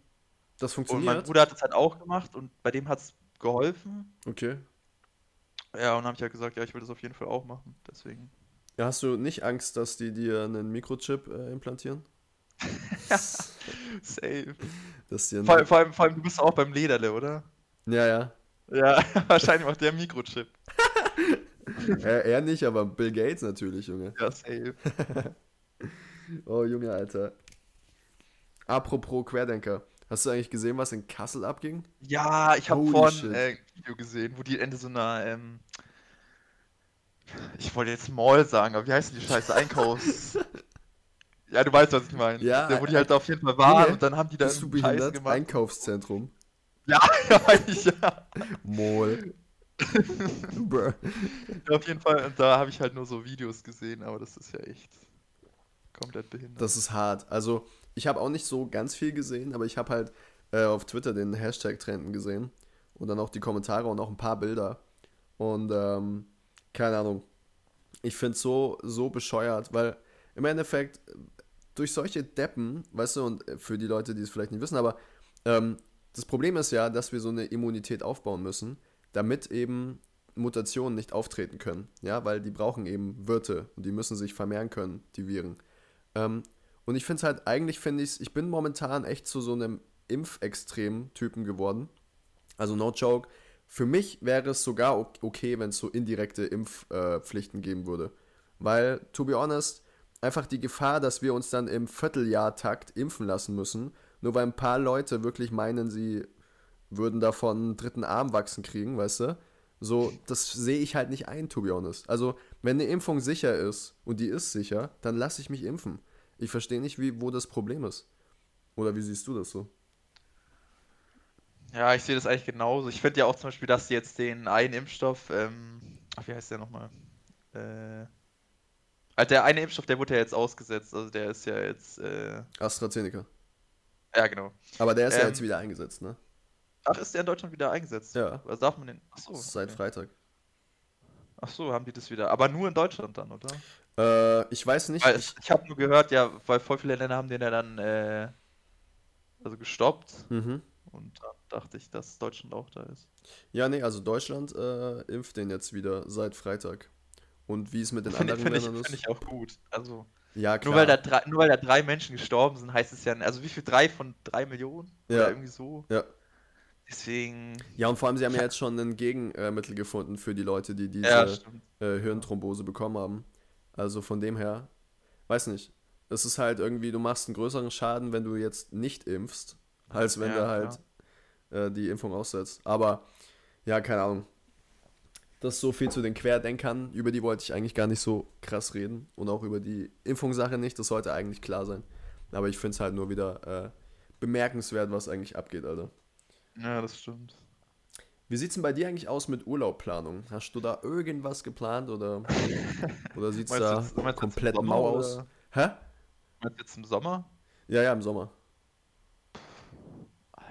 Das Und mein funktioniert? Bruder hat das halt auch gemacht und bei dem hat's geholfen. Okay. Ja, und dann habe ich halt gesagt, ja, ich will das auf jeden Fall auch machen. Deswegen. Ja, hast du nicht Angst, dass die dir einen Mikrochip äh, implantieren? Safe. Dass dir Vor, vor, allem, vor allem, du bist auch beim Lederle, oder? Ja, ja. Ja, wahrscheinlich macht der Mikrochip. Er, er nicht, aber Bill Gates natürlich, Junge. Ja, safe. Oh, Junge, Alter. Apropos Querdenker. Hast du eigentlich gesehen, was in Kassel abging? Ja, ich habe vorhin äh, ein Video gesehen, wo die Ende so einer, ähm, ich wollte jetzt Mall sagen, aber wie heißt denn die Scheiße? Einkaufs. Ja, du weißt, was ich meine. Ja, Der, wo die halt auf jeden Fall waren Junge, und dann haben die da Bist du einen Scheiß behindert? gemacht. Einkaufszentrum. Ja, ja, ja. Mall. Ja, Auf jeden Fall, und da habe ich halt nur so Videos gesehen, aber das ist ja echt komplett behindert. Das ist hart. Also, ich habe auch nicht so ganz viel gesehen, aber ich habe halt äh, auf Twitter den Hashtag-Trenden gesehen und dann auch die Kommentare und auch ein paar Bilder. Und ähm, keine Ahnung. Ich finde es so, so bescheuert, weil im Endeffekt durch solche Deppen, weißt du, und für die Leute, die es vielleicht nicht wissen, aber ähm, das Problem ist ja, dass wir so eine Immunität aufbauen müssen, damit eben Mutationen nicht auftreten können. Ja, weil die brauchen eben Wirte und die müssen sich vermehren können, die Viren. Ähm, und ich finde es halt, eigentlich finde ich es, ich bin momentan echt zu so einem Impfextrem-Typen geworden. Also no joke. Für mich wäre es sogar okay, wenn es so indirekte Impfpflichten äh, geben würde. Weil, to be honest, einfach die Gefahr, dass wir uns dann im Vierteljahrtakt impfen lassen müssen, nur weil ein paar Leute wirklich meinen, sie würden davon einen dritten Arm wachsen kriegen, weißt du? So, das sehe ich halt nicht ein, to be honest. Also, wenn eine Impfung sicher ist und die ist sicher, dann lasse ich mich impfen. Ich verstehe nicht, wie, wo das Problem ist. Oder wie siehst du das so? Ja, ich sehe das eigentlich genauso. Ich finde ja auch zum Beispiel, dass sie jetzt den einen Impfstoff, ähm, ach, wie heißt der nochmal? Äh, also der eine Impfstoff, der wurde ja jetzt ausgesetzt, also der ist ja jetzt. Äh, AstraZeneca. Ja, genau. Aber der ist ähm, ja jetzt wieder eingesetzt, ne? Ach, ist der in Deutschland wieder eingesetzt? Ja. Was darf man denn? Achso. Seit okay. Freitag. Ach so, haben die das wieder. Aber nur in Deutschland dann, oder? Äh, ich weiß nicht. Weil ich ich habe nur gehört, ja, weil voll viele Länder haben den ja dann äh, also gestoppt. Mhm. Und dann dachte ich, dass Deutschland auch da ist. Ja, nee, also Deutschland äh, impft den jetzt wieder seit Freitag. Und wie es mit den anderen find Ländern ich, ist. Finde ich auch gut. Also, ja, klar. Nur weil, da drei, nur weil da drei Menschen gestorben sind, heißt es ja, also wie viel? Drei von drei Millionen? Ja. Oder irgendwie so? Ja. Deswegen. Ja, und vor allem, sie haben ja jetzt schon ein Gegenmittel gefunden für die Leute, die diese ja, äh, Hirnthrombose bekommen haben. Also von dem her, weiß nicht. Es ist halt irgendwie, du machst einen größeren Schaden, wenn du jetzt nicht impfst, als wenn ja, du halt äh, die Impfung aussetzt. Aber ja, keine Ahnung. Das ist so viel zu den Querdenkern. Über die wollte ich eigentlich gar nicht so krass reden. Und auch über die Impfungssache nicht. Das sollte eigentlich klar sein. Aber ich finde es halt nur wieder äh, bemerkenswert, was eigentlich abgeht, Alter. Ja, das stimmt. Wie sieht es denn bei dir eigentlich aus mit Urlaubplanung? Hast du da irgendwas geplant oder, oder sieht es da jetzt, komplett mau aus? Hä? Meinst du jetzt im Sommer? Ja, ja, im Sommer.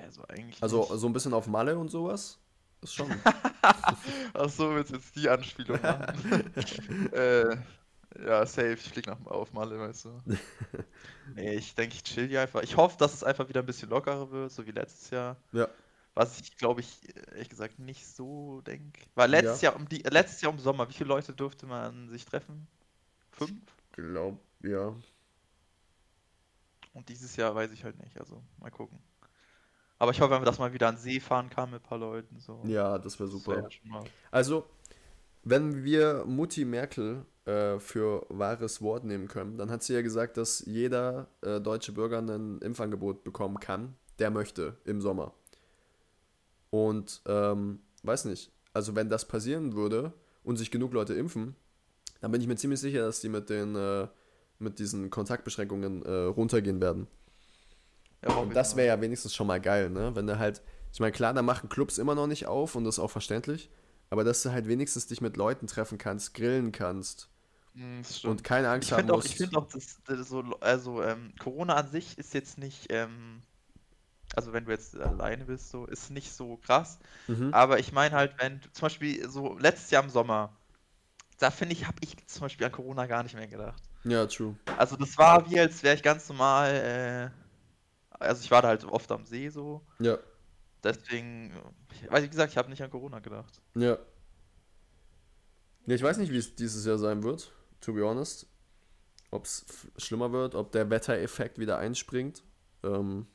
Also eigentlich. Also nicht. so ein bisschen auf Malle und sowas? Ist schon. Ach so, willst jetzt die Anspielung machen? äh, ja, safe, ich flieg nach auf Malle, weißt du. nee, ich denke, ich chill hier einfach. Ich hoffe, dass es einfach wieder ein bisschen lockerer wird, so wie letztes Jahr. Ja. Was ich, glaube ich, ehrlich gesagt nicht so denke. Weil letztes ja. Jahr um die, letztes Jahr um Sommer, wie viele Leute durfte man sich treffen? Fünf? Ich glaube, ja. Und dieses Jahr weiß ich halt nicht, also mal gucken. Aber ich hoffe, dass man wieder an See fahren kann mit ein paar Leuten. So. Ja, das wäre super. Das wär also, wenn wir Mutti Merkel äh, für wahres Wort nehmen können, dann hat sie ja gesagt, dass jeder äh, deutsche Bürger ein Impfangebot bekommen kann, der möchte, im Sommer. Und, ähm, weiß nicht, also wenn das passieren würde und sich genug Leute impfen, dann bin ich mir ziemlich sicher, dass die mit den, äh, mit diesen Kontaktbeschränkungen äh, runtergehen werden. Ja, und das wäre ja wenigstens schon mal geil, ne? Wenn du halt, ich meine, klar, da machen Clubs immer noch nicht auf und das ist auch verständlich, aber dass du halt wenigstens dich mit Leuten treffen kannst, grillen kannst hm, und keine Angst ich haben musst. ich finde auch, das, das so, also ähm, Corona an sich ist jetzt nicht, ähm, also wenn du jetzt alleine bist, so, ist nicht so krass. Mhm. Aber ich meine halt, wenn zum Beispiel so letztes Jahr im Sommer, da finde ich, habe ich zum Beispiel an Corona gar nicht mehr gedacht. Ja, true. Also das war wie, als wäre ich ganz normal, äh, also ich war da halt oft am See so. Ja. Deswegen, weiß ich gesagt, ich habe nicht an Corona gedacht. Ja. Ja, ich weiß nicht, wie es dieses Jahr sein wird, to be honest. Ob es schlimmer wird, ob der Wettereffekt wieder einspringt. Ähm,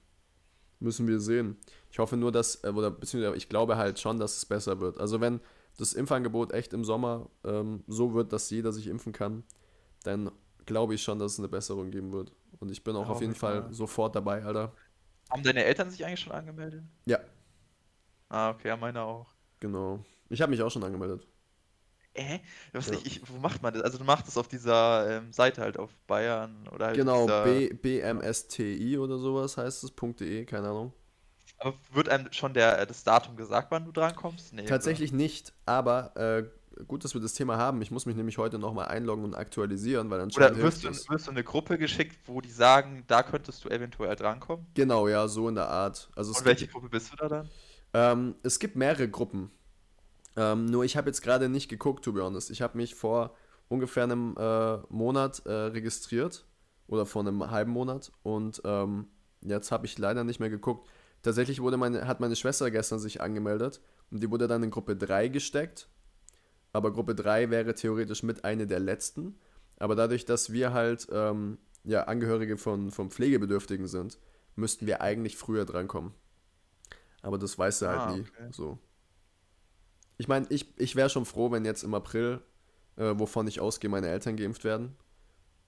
müssen wir sehen. Ich hoffe nur, dass, äh, oder beziehungsweise ich glaube halt schon, dass es besser wird. Also wenn das Impfangebot echt im Sommer ähm, so wird, dass jeder sich impfen kann, dann glaube ich schon, dass es eine Besserung geben wird. Und ich bin auch ja, auf jeden Fall klar. sofort dabei, Alter. Haben deine Eltern sich eigentlich schon angemeldet? Ja. Ah, okay, ja, meine auch. Genau. Ich habe mich auch schon angemeldet. Äh? Was ja. ich, ich, wo macht man das? Also du machst das auf dieser ähm, Seite halt auf Bayern oder halt Genau, B, BMSTI oder sowas heißt es, .de, keine Ahnung. Aber wird einem schon der, äh, das Datum gesagt, wann du drankommst? Nee, Tatsächlich oder? nicht, aber äh, gut, dass wir das Thema haben. Ich muss mich nämlich heute nochmal einloggen und aktualisieren, weil Oder anscheinend wirst du, wirst du eine Gruppe geschickt, wo die sagen, da könntest du eventuell drankommen? Genau, ja, so in der Art. Also Und welche gibt, Gruppe bist du da dann? ähm, es gibt mehrere Gruppen. Ähm, nur ich habe jetzt gerade nicht geguckt, to be honest. Ich habe mich vor ungefähr einem äh, Monat äh, registriert oder vor einem halben Monat und ähm, jetzt habe ich leider nicht mehr geguckt. Tatsächlich wurde meine, hat meine Schwester gestern sich angemeldet und die wurde dann in Gruppe 3 gesteckt. Aber Gruppe 3 wäre theoretisch mit eine der letzten. Aber dadurch, dass wir halt ähm, ja, Angehörige von, von Pflegebedürftigen sind, müssten wir eigentlich früher drankommen. Aber das weißt du halt Ah, nie. okay. So. Ich meine, ich, ich wäre schon froh, wenn jetzt im April, äh, wovon ich ausgehe, meine Eltern geimpft werden.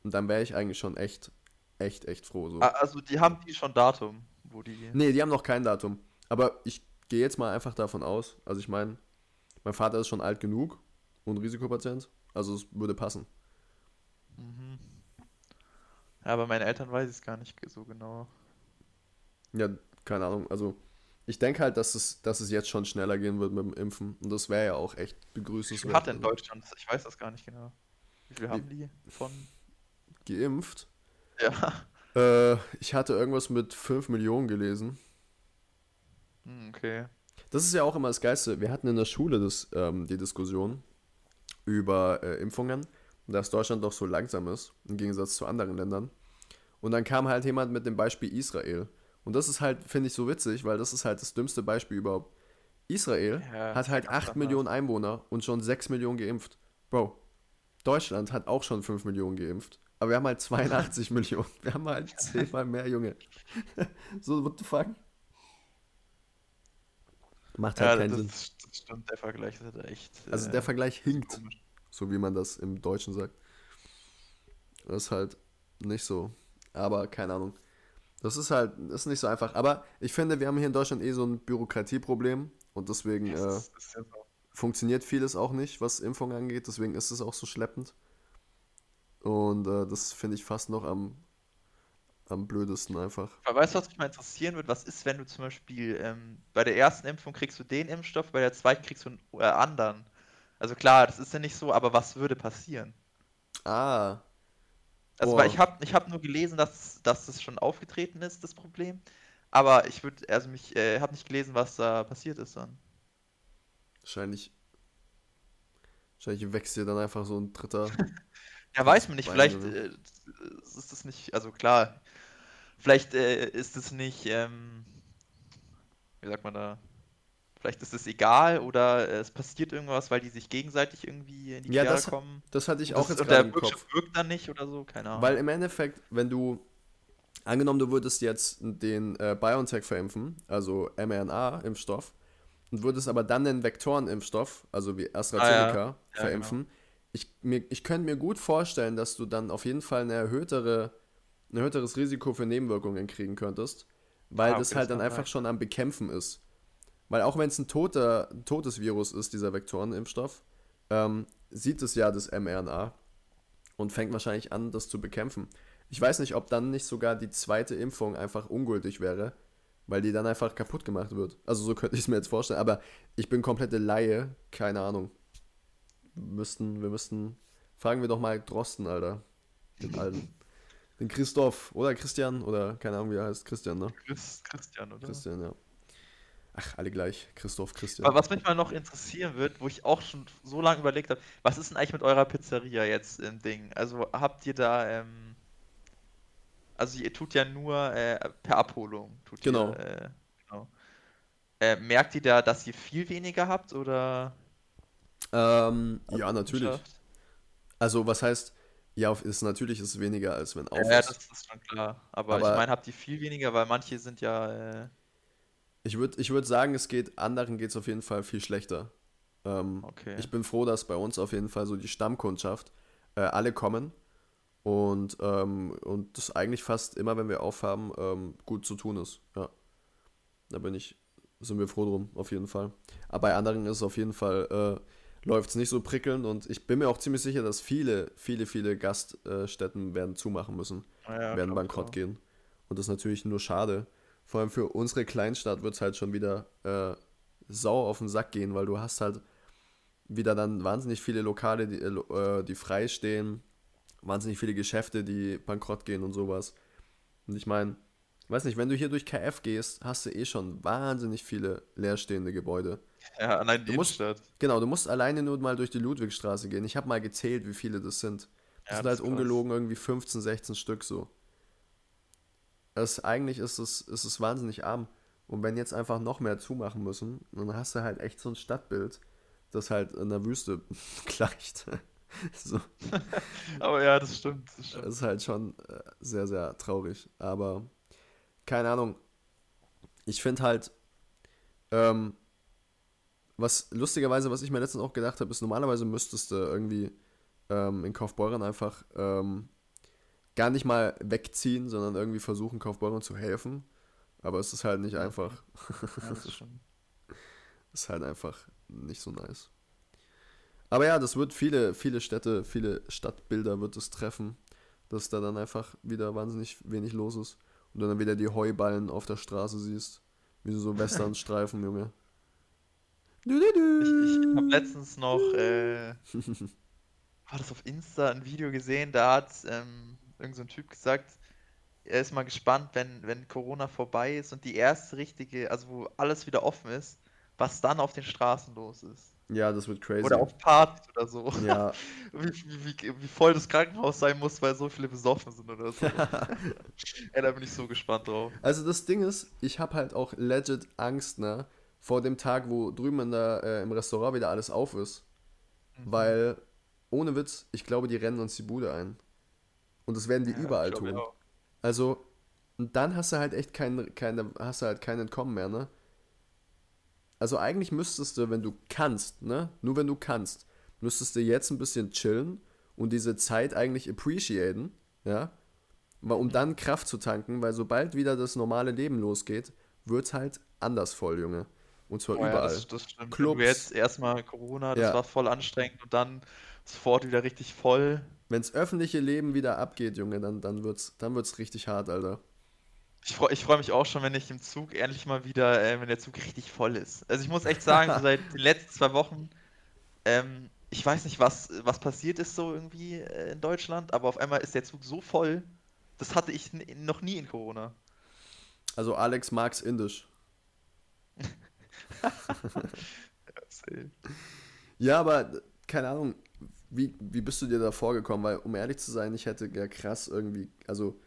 Und dann wäre ich eigentlich schon echt, echt, echt froh. So. Ah, Also die haben die schon Datum, wo die. Nee, die haben noch kein Datum. Aber ich gehe jetzt mal einfach davon aus. Also ich meine, mein Vater ist schon alt genug und Risikopatient. Also es würde passen. Mhm. Ja, aber meine Eltern weiß ich es gar nicht so genau. Ja, keine Ahnung. Also ich denke halt, dass es, dass es jetzt schon schneller gehen wird mit dem Impfen. Und das wäre ja auch echt Wie begrüßenswert. viel hat denn Also, Deutschland? Ich weiß das gar nicht genau. Wie viel haben die von? Geimpft. Ja. Äh, ich hatte irgendwas mit 5 Millionen gelesen. Hm, okay. Das ist ja auch immer das Geilste. Wir hatten in der Schule das, ähm, die Diskussion über äh, Impfungen, dass Deutschland doch so langsam ist, im Gegensatz zu anderen Ländern. Und dann kam halt jemand mit dem Beispiel Israel. Und das ist halt, finde ich, so witzig, weil das ist halt das dümmste Beispiel überhaupt. Israel Ja, hat halt ganz 8 anders. Millionen Einwohner und schon 6 Millionen geimpft. Bro, Deutschland hat auch schon 5 Millionen geimpft. Aber wir haben halt 82 Millionen. Wir haben halt zehnmal mehr Junge. so, what the fuck? Macht halt Ja, keinen das, Sinn. das stimmt, der Vergleich ist halt echt. Also äh, der Vergleich hinkt, komisch. so wie man das im Deutschen sagt. Das ist halt nicht so. Aber keine Ahnung. Das ist halt, das ist nicht so einfach. Aber ich finde, wir haben hier in Deutschland eh so ein Bürokratieproblem und deswegen äh, ja so. funktioniert vieles auch nicht, was Impfung angeht. Deswegen ist es auch so schleppend. Und äh, das finde ich fast noch am, am blödesten einfach. Aber weißt du, was mich mal interessieren wird? Was ist, wenn du zum Beispiel ähm, bei der ersten Impfung kriegst du den Impfstoff, bei der zweiten kriegst du einen äh, anderen? Also klar, das ist ja nicht so, aber was würde passieren? Ah, Also, ich habe ich hab nur gelesen, dass, dass das schon aufgetreten ist, das Problem. Aber ich würde, also mich, äh, habe nicht gelesen, was da passiert ist dann. wahrscheinlich. Wahrscheinlich wächst dir dann einfach so ein dritter. Ja, weiß man nicht, vielleicht äh, ist das nicht, also klar, vielleicht äh, ist es nicht, ähm, wie sagt man da, vielleicht ist es egal oder äh, es passiert irgendwas, weil die sich gegenseitig irgendwie in die Ja, Quere das- kommen. Das hatte ich auch das, jetzt gerade der im Kopf. Wirkstoff wirkt dann nicht oder so, keine Ahnung. Weil im Endeffekt, wenn du, angenommen, du würdest jetzt den äh, BioNTech verimpfen, also mRNA-Impfstoff, und würdest aber dann den Vektorenimpfstoff, also wie AstraZeneca, Ja, verimpfen, ich, mir, ich könnte mir gut vorstellen, dass du dann auf jeden Fall eine erhöhtere, ein erhöhteres Risiko für Nebenwirkungen kriegen könntest, weil Ah, das okay, halt das dann kann einfach schon am Bekämpfen ist. Weil auch wenn es ein, toter, ein totes Virus ist, dieser Vektorenimpfstoff, ähm, sieht es ja das mRNA und fängt wahrscheinlich an, das zu bekämpfen. Ich weiß nicht, ob dann nicht sogar die zweite Impfung einfach ungültig wäre, weil die dann einfach kaputt gemacht wird. Also so könnte ich es mir jetzt vorstellen, aber ich bin komplette Laie, keine Ahnung. Wir müssten, wir müssten, fragen wir doch mal Drosten, Alter. Den alten. Den Christoph oder Christian oder keine Ahnung, wie er heißt. Christian, ne? Chris, Christian, oder? Christian, ja. Ach, alle gleich. Christoph, Christian. Aber was mich mal noch interessieren wird, wo ich auch schon so lange überlegt habe, was ist denn eigentlich mit eurer Pizzeria jetzt im Ding? Also habt ihr da, ähm, also ihr tut ja nur äh, per Abholung, tut Genau. ihr, äh, genau. Äh, merkt ihr da, dass ihr viel weniger habt oder? Ähm, ja, natürlich. Kundschaft? Also, was heißt, ja, ist natürlich ist es weniger, als wenn auf Ja, ist. das ist schon klar. Aber, Aber- ich meine, habt ihr viel weniger, weil manche sind ja, äh, Ich würde ich würd sagen, es geht, anderen geht es auf jeden Fall viel schlechter. Ähm, okay. Ich bin froh, dass bei uns auf jeden Fall so die Stammkundschaft äh, alle kommen und, ähm, und das eigentlich fast immer, wenn wir aufhaben, ähm, gut zu tun ist. Ja. Da bin ich, sind wir froh drum, auf jeden Fall. Aber bei anderen ist es auf jeden Fall, äh, läuft es nicht so prickelnd und ich bin mir auch ziemlich sicher, dass viele, viele, viele Gaststätten werden zumachen müssen, Ja, werden bankrott gehen. Und das ist natürlich nur schade. Vor allem für unsere Kleinstadt wird es halt schon wieder äh, sau auf den Sack gehen, weil du hast halt wieder dann wahnsinnig viele Lokale, die, äh, die frei stehen, wahnsinnig viele Geschäfte, die bankrott gehen und sowas. Und ich meine, weiß nicht, wenn du hier durch KF gehst, hast du eh schon wahnsinnig viele leerstehende Gebäude. Ja, allein Du die musst- Innenstadt. Genau, du musst alleine nur mal durch die Ludwigstraße gehen. Ich habe mal gezählt, wie viele das sind. Das Ja, sind das halt krass. ungelogen irgendwie 15, 16 Stück so. Es, eigentlich ist es, ist es wahnsinnig arm. Und wenn jetzt einfach noch mehr zumachen müssen, dann hast du halt echt so ein Stadtbild, das halt in der Wüste gleicht. so, Aber ja, das stimmt. Das das stimmt. ist halt schon äh, sehr, sehr traurig. Aber keine Ahnung. Ich finde halt, ähm, was lustigerweise, was ich mir letztens auch gedacht habe, ist, normalerweise müsstest du irgendwie ähm, in Kaufbeuren einfach ähm, gar nicht mal wegziehen, sondern irgendwie versuchen, Kaufbeuren zu helfen. Aber es ist halt nicht einfach. Ja, das stimmt. Ist halt einfach nicht so nice. Aber ja, das wird viele, viele Städte, viele Stadtbilder wird es treffen, dass da dann einfach wieder wahnsinnig wenig los ist. Und du dann wieder die Heuballen auf der Straße siehst. Wie so Westernstreifen, Junge. Du, du, du. Ich, ich habe letztens noch, äh, war das auf Insta ein Video gesehen, da hat ähm, irgend so ein Typ gesagt, er ist mal gespannt, wenn, wenn Corona vorbei ist und die erste richtige, also wo alles wieder offen ist, was dann auf den Straßen los ist. Ja, das wird crazy. Oder auf Partys oder so. Ja, Wie, wie, wie, wie voll das Krankenhaus sein muss, weil so viele besoffen sind oder so. Ey, da bin ich so gespannt drauf. Also das Ding ist, ich habe halt auch legit Angst, ne, vor dem Tag, wo drüben in der, äh, im Restaurant wieder alles auf ist. Mhm. Weil, ohne Witz, ich glaube, die rennen uns die Bude ein. Und das werden die Ja, überall tun. Also, und dann hast du halt echt kein, keine, hast du halt kein Entkommen mehr, ne? Also eigentlich müsstest du, wenn du kannst, ne? Nur wenn du kannst, müsstest du jetzt ein bisschen chillen und diese Zeit eigentlich appreciaten, ja? Um dann Kraft zu tanken, weil sobald wieder das normale Leben losgeht, wird's halt anders voll, Junge. Und zwar Oh ja, überall. das, das stimmt. Wenn Clubs. du jetzt erstmal Corona, das Ja. war voll anstrengend und dann sofort wieder richtig voll. Wenn's öffentliche Leben wieder abgeht, Junge, dann, dann wird's, dann wird's richtig hart, Alter. Ich freue ich freu mich auch schon, wenn ich im Zug endlich mal wieder, äh, wenn der Zug richtig voll ist. Also ich muss echt sagen, so seit den letzten zwei Wochen, ähm, ich weiß nicht, was, was passiert ist so irgendwie äh, in Deutschland, aber auf einmal ist der Zug so voll, das hatte ich noch nie in Corona. Also Alex mag's indisch. Ja, aber keine Ahnung, wie, wie bist du dir da vorgekommen? Weil, um ehrlich zu sein, ich hätte ja krass irgendwie, also,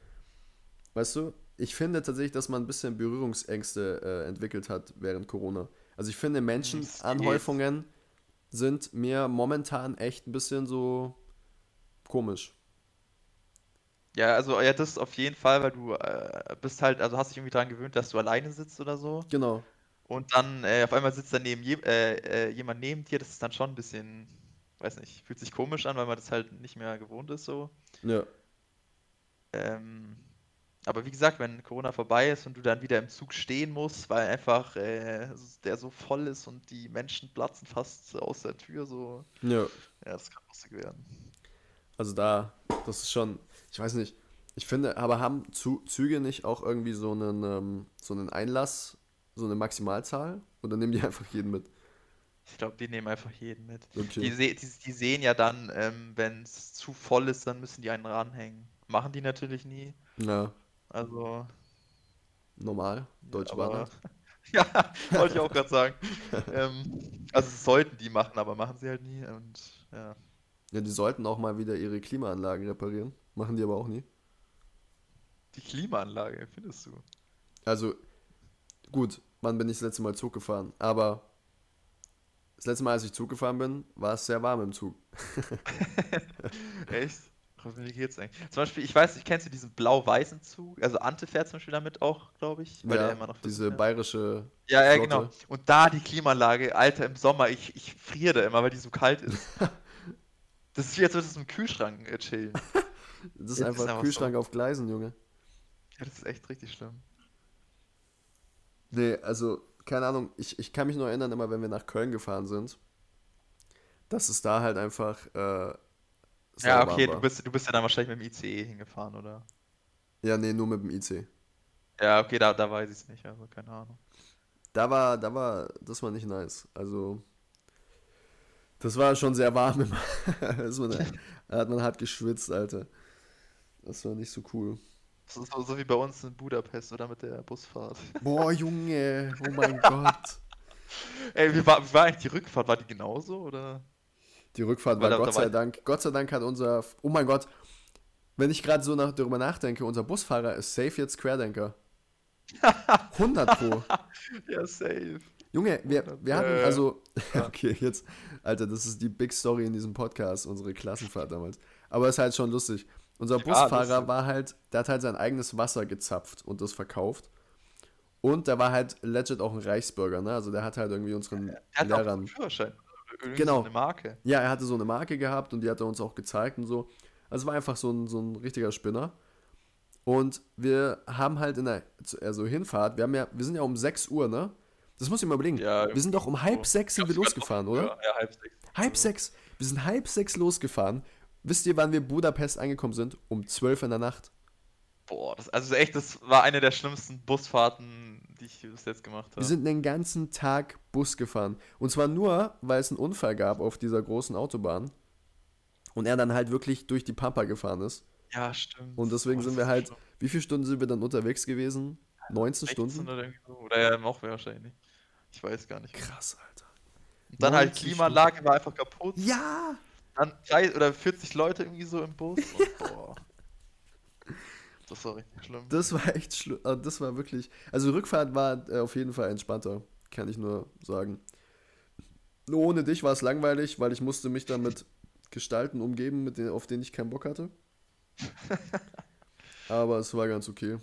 weißt du, ich finde tatsächlich, dass man ein bisschen Berührungsängste äh, entwickelt hat während Corona. Also ich finde, Menschenanhäufungen sind mir momentan echt ein bisschen so komisch. Ja, also ja, das auf jeden Fall, weil du äh, bist halt, also hast dich irgendwie daran gewöhnt, dass du alleine sitzt oder so. Genau. Und dann äh, auf einmal sitzt dann neben je, äh, äh, jemand neben dir, das ist dann schon ein bisschen, weiß nicht, fühlt sich komisch an, weil man das halt nicht mehr gewohnt ist so. Ja. Ähm, aber wie gesagt, wenn Corona vorbei ist und du dann wieder im Zug stehen musst, weil einfach äh, der so voll ist und die Menschen platzen fast aus der Tür, so, Ja. ja, das kann lustig werden. Also da, das ist schon, ich weiß nicht, ich finde, aber haben Zu Züge nicht auch irgendwie so einen, ähm, so einen Einlass, so eine Maximalzahl? Oder nehmen die einfach jeden mit? Ich glaube, die nehmen einfach jeden mit. Die, Okay. se die, die sehen ja dann, ähm, wenn es zu voll ist, dann müssen die einen ranhängen. Machen die natürlich nie. Ja, Also, normal, Deutsche aber Bahn. ja, wollte ich auch gerade sagen. Ähm, also sollten die machen, aber machen sie halt nie. Und ja, Ja, die sollten auch mal wieder ihre Klimaanlagen reparieren. Machen die aber auch nie. die Klimaanlage, findest du? Also, gut, wann bin ich das letzte Mal Zug gefahren? Aber das letzte Mal, als ich Zug gefahren bin, war es sehr warm im Zug. Echt? Wie geht's eigentlich? Zum Beispiel, ich weiß nicht, kennst du diesen blau-weißen Zug? Also Ante fährt zum Beispiel damit auch, glaube ich, weil der Ja, immer noch diese hat. bayerische Ja, ja, Flotte. genau. Und da die Klimaanlage, Alter, im Sommer, ich, ich friere da immer, weil die so kalt ist. Das ist wie, als würdest du im Kühlschrank äh, chillen. Das ist Jetzt einfach ist einfach Kühlschrank auf Gleisen, Junge. Ja, das ist echt richtig schlimm. Nee, also, keine Ahnung, ich, ich kann mich nur erinnern, immer wenn wir nach Köln gefahren sind, dass es da halt einfach äh, Ja, okay, du bist, du bist ja dann wahrscheinlich mit dem ICE hingefahren, oder? Ja, nee, nur mit dem IC. Ja, okay, da, da weiß ich es nicht, also keine Ahnung. Da war, da war, das war nicht nice. Also, Das war schon sehr warm da hat man hart geschwitzt, Alter. Das war nicht so cool. Das ist so, so wie bei uns in Budapest oder mit der Busfahrt. Boah, Junge, oh mein Gott. Ey, wie war, wie war eigentlich die Rückfahrt? War die genauso oder? Die Rückfahrt war da- Gott da war- sei Dank. Gott sei Dank hat unser. Oh mein Gott. Wenn ich gerade so nach, darüber nachdenke, unser Busfahrer ist safe jetzt Querdenker. 100 Pro. Ja, safe. Junge, wir, wir hatten Äh, also. ja. Okay, jetzt. Alter, das ist die Big Story in diesem Podcast, unsere Klassenfahrt damals. Aber ist halt schon lustig. Unser Ja, Busfahrer war halt, der hat halt sein eigenes Wasser gezapft und das verkauft. Und der war halt legit auch ein Reichsbürger, ne? Also der hat halt irgendwie unseren Der hat auch Lehrern. einen Führerschein. Genau. So eine Marke. Ja, er hatte so eine Marke gehabt und die hat er uns auch gezeigt und so. Also es war einfach so ein, so ein richtiger Spinner. Und wir haben halt in der also Hinfahrt, wir haben ja, wir sind ja um 6 Uhr, ne? Das muss ich mal überlegen. Ja, wir sind doch um halb sechs sind wir losgefahren, oder? früher. Ja, halb sechs. Halb sechs. Wir sind halb sechs losgefahren. Wisst ihr, wann wir Budapest angekommen sind? Um 12 in der Nacht. Boah, das, also echt, das war eine der schlimmsten Busfahrten, die ich bis jetzt gemacht habe. Wir sind den ganzen Tag Bus gefahren. Und zwar nur, weil es einen Unfall gab auf dieser großen Autobahn. Und er dann halt wirklich durch die Pampa gefahren ist. ja, stimmt. Und deswegen Oh, sind wir halt, schlimm. wie viele Stunden sind wir dann unterwegs gewesen? 19 16 Stunden? Oder, irgendwie so. oder ja, noch mehr wahrscheinlich. Ich weiß gar nicht. Krass, Alter. Und dann halt 90 Klimaanlage war einfach kaputt. Ja! Dann drei oder 40 Leute irgendwie so im Bus. Und, boah. Das war richtig schlimm. Das war echt schlimm. Das war wirklich. Also Rückfahrt war äh, auf jeden Fall entspannter. Kann ich nur sagen. Nur ohne dich war es langweilig, weil ich musste mich dann mit Gestalten umgeben, mit denen, auf denen ich keinen Bock hatte. Aber es war ganz okay.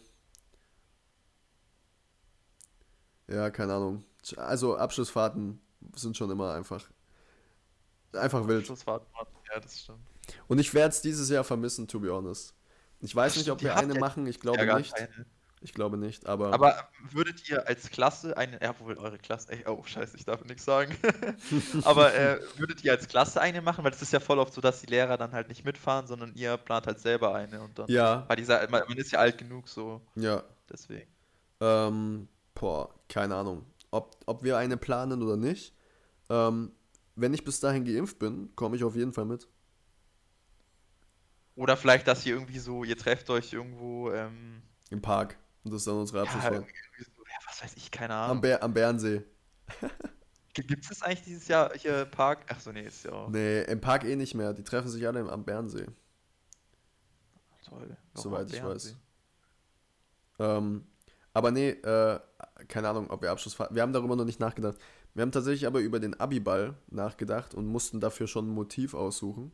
Ja, keine Ahnung. Also Abschlussfahrten sind schon immer einfach. Einfach wild. Schlussfahrt, ja, das stimmt. Und ich werde es dieses Jahr vermissen, to be honest. Ich weiß Ach, nicht, ob wir eine ja- machen. Ich ja, glaube gar nicht. keine. Ich glaube nicht, aber. Aber würdet ihr als Klasse eine, ja, wohl eure Klasse, ey, oh, scheiße, ich darf nichts sagen. Aber äh, würdet ihr als Klasse eine machen? Weil es ist ja voll oft so, dass die Lehrer dann halt nicht mitfahren, sondern ihr plant halt selber eine und dann. ja, Weil dieser, man, man ist ja alt genug, so, ja. deswegen. Ähm, boah, keine Ahnung. Ob, ob wir eine planen oder nicht. Ähm, wenn ich bis dahin geimpft bin, komme ich auf jeden Fall mit. Oder vielleicht, dass ihr irgendwie so, ihr trefft euch irgendwo, ähm, Im Park. Und das ist dann unsere ja, Abschlussfahrt. irgendwie so, ja, was weiß ich, keine am, Ahnung. Bär, am Bärensee. Gibt es eigentlich dieses Jahr hier Park? Ach so, nee, ist ja auch Nee, im Park eh nicht mehr. Die treffen sich alle am Bärensee. toll. Soweit ich Bernsee. weiß. Ähm, aber nee, äh, keine Ahnung, ob wir Abschlussfahrt. Wir haben darüber noch nicht nachgedacht. Wir haben tatsächlich aber über den Abiball nachgedacht und mussten dafür schon ein Motiv aussuchen.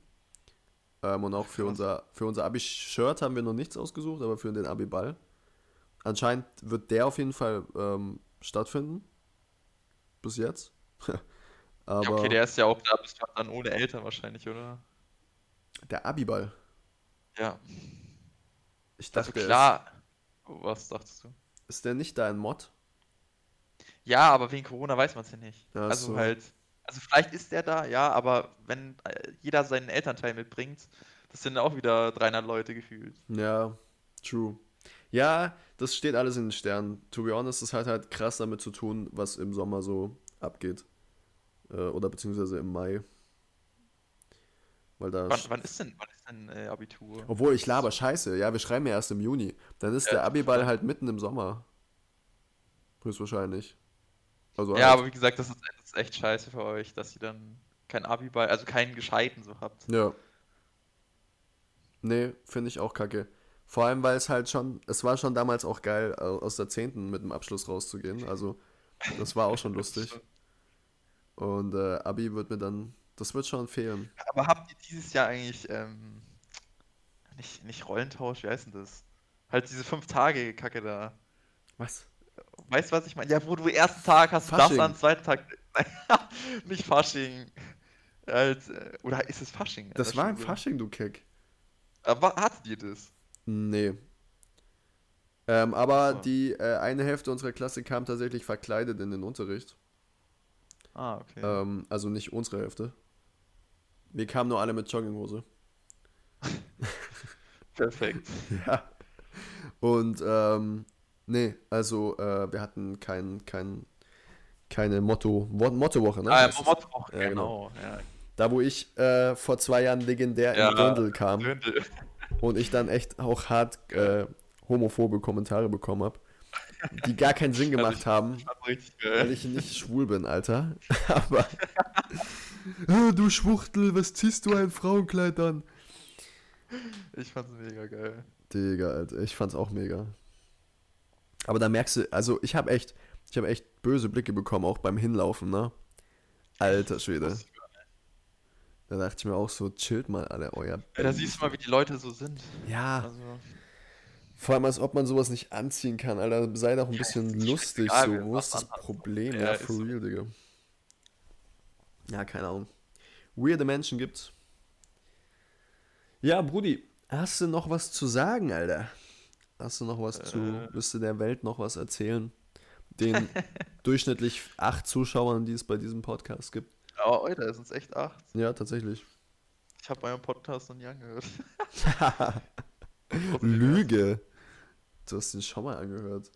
Ähm, und auch für unser, für unser Abi-Shirt haben wir noch nichts ausgesucht, aber für den Abiball. Anscheinend wird der auf jeden Fall ähm, stattfinden. Bis jetzt. aber okay, der ist ja auch, da bist du dann ohne Eltern wahrscheinlich, oder? der Abiball. Ja. Ich Also dachte, klar. Oh, was dachtest du? Ist, ist der nicht da ein Mod? Ja, aber wegen Corona weiß man es ja nicht. Ach also so. halt, also vielleicht ist der da, ja, aber wenn äh, jeder seinen Elternteil mitbringt, das sind auch wieder 300 Leute gefühlt. Ja, true. Ja, das steht alles in den Sternen. To be honest, das hat halt krass damit zu tun, was im Sommer so abgeht. Äh, oder beziehungsweise im Mai. Weil da. Wann, wann ist denn, wann ist denn äh, Abitur? Obwohl, ich laber scheiße. Ja, wir schreiben ja erst im Juni. Dann ist Ja, der Abiball halt mitten im Sommer. Höchstwahrscheinlich. Also Ja, halt. aber wie gesagt, das ist, das ist echt scheiße für euch, dass ihr dann kein Abiball, also keinen gescheiten so habt. Ja. Nee, finde ich auch kacke. Vor allem, weil es halt schon, es war schon damals auch geil, aus der 10. mit dem Abschluss rauszugehen. Also, das war auch schon lustig. Und äh, Abi wird mir dann, das wird schon fehlen. Aber habt ihr dieses Jahr eigentlich ähm, nicht, nicht Rollentausch, wie heißt denn das? Halt diese fünf Tage Kacke da. Was? Weißt du, was ich meine? Ja, wo du ersten Tag hast Fasching. das an, zweiten Tag. nicht Fasching. Halt, äh, oder ist es Fasching? Das der war ein? Fasching, du Keck. Aber hattet ihr das? Nee. Ähm, aber so. die äh, eine Hälfte unserer Klasse kam tatsächlich verkleidet in den Unterricht. Ah, okay. Ähm, also nicht unsere Hälfte. Wir kamen nur alle mit Jogginghose. Perfekt. Ja. Und ähm, nee, also äh, wir hatten kein, kein, keine Motto, Wo- Mottowoche, ne? Ah, ja, heißt es. Motto, Ja, genau. genau. Ja. Da, wo ich äh, vor zwei Jahren legendär Ja, in Dirndl kam Dirndl. und ich dann echt auch hart äh, homophobe Kommentare bekommen habe, die gar keinen Sinn gemacht ich- haben, richtig weil ich nicht schwul bin, Alter. Aber "Äh, du Schwuchtel, was ziehst du ein Frauenkleid an? Ich fand's mega geil. Digga, Alter, ich fand's auch mega. Aber da merkst du, also ich habe echt, ich habe echt böse Blicke bekommen, auch beim Hinlaufen, ne? Alter Schwede. Da dachte ich mir auch so, chillt mal alle euer. Ja, da siehst du mal, wie die Leute so sind. Ja, Also, vor allem als ob man sowas nicht anziehen kann, Alter. Sei doch ein bisschen ist lustig egal, so. Wo ist das. Problem? Ja, Ja, for so. real, Digga. Ja, keine Ahnung. Weirde Menschen gibt's. Ja, Brudi, hast du noch was zu sagen, Alter? Hast du noch was zu, Äh. willst du der Welt noch was erzählen? Den durchschnittlich acht Zuschauern, die es bei diesem Podcast gibt. aber Alter, es sind echt acht. Ja, tatsächlich. Ich habe euren Podcast noch nie angehört. Lüge. Du hast den schon mal angehört.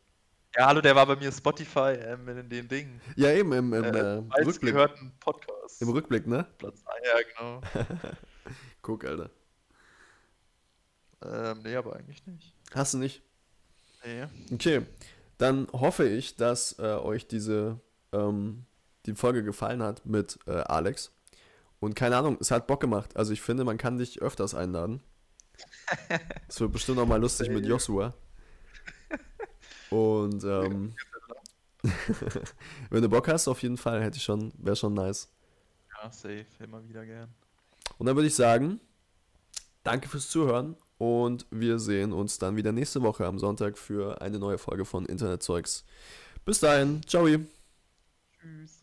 Ja, hallo, der war bei mir Spotify ähm, in den Dingen. Ja, eben im, im Äh, äh, Rückblick. gehörten Podcast. Im Rückblick, ne? Platz 1, ja, genau. Guck, Alter. Ähm, nee, aber eigentlich nicht. Hast du nicht? Nee. Okay, dann hoffe ich, dass äh, euch diese ähm, die Folge gefallen hat mit äh, Alex. Und keine Ahnung, es hat Bock gemacht. Also ich finde, man kann dich öfters einladen. Es wird bestimmt auch mal lustig mit Joshua. Und ähm, wenn du Bock hast, auf jeden Fall, hätte ich schon, wäre schon nice. Ja, safe, immer wieder gern. Und dann würde ich sagen, danke fürs Zuhören und wir sehen uns dann wieder nächste Woche am Sonntag für eine neue Folge von Internetzeugs. Bis dahin, ciao. Tschüss.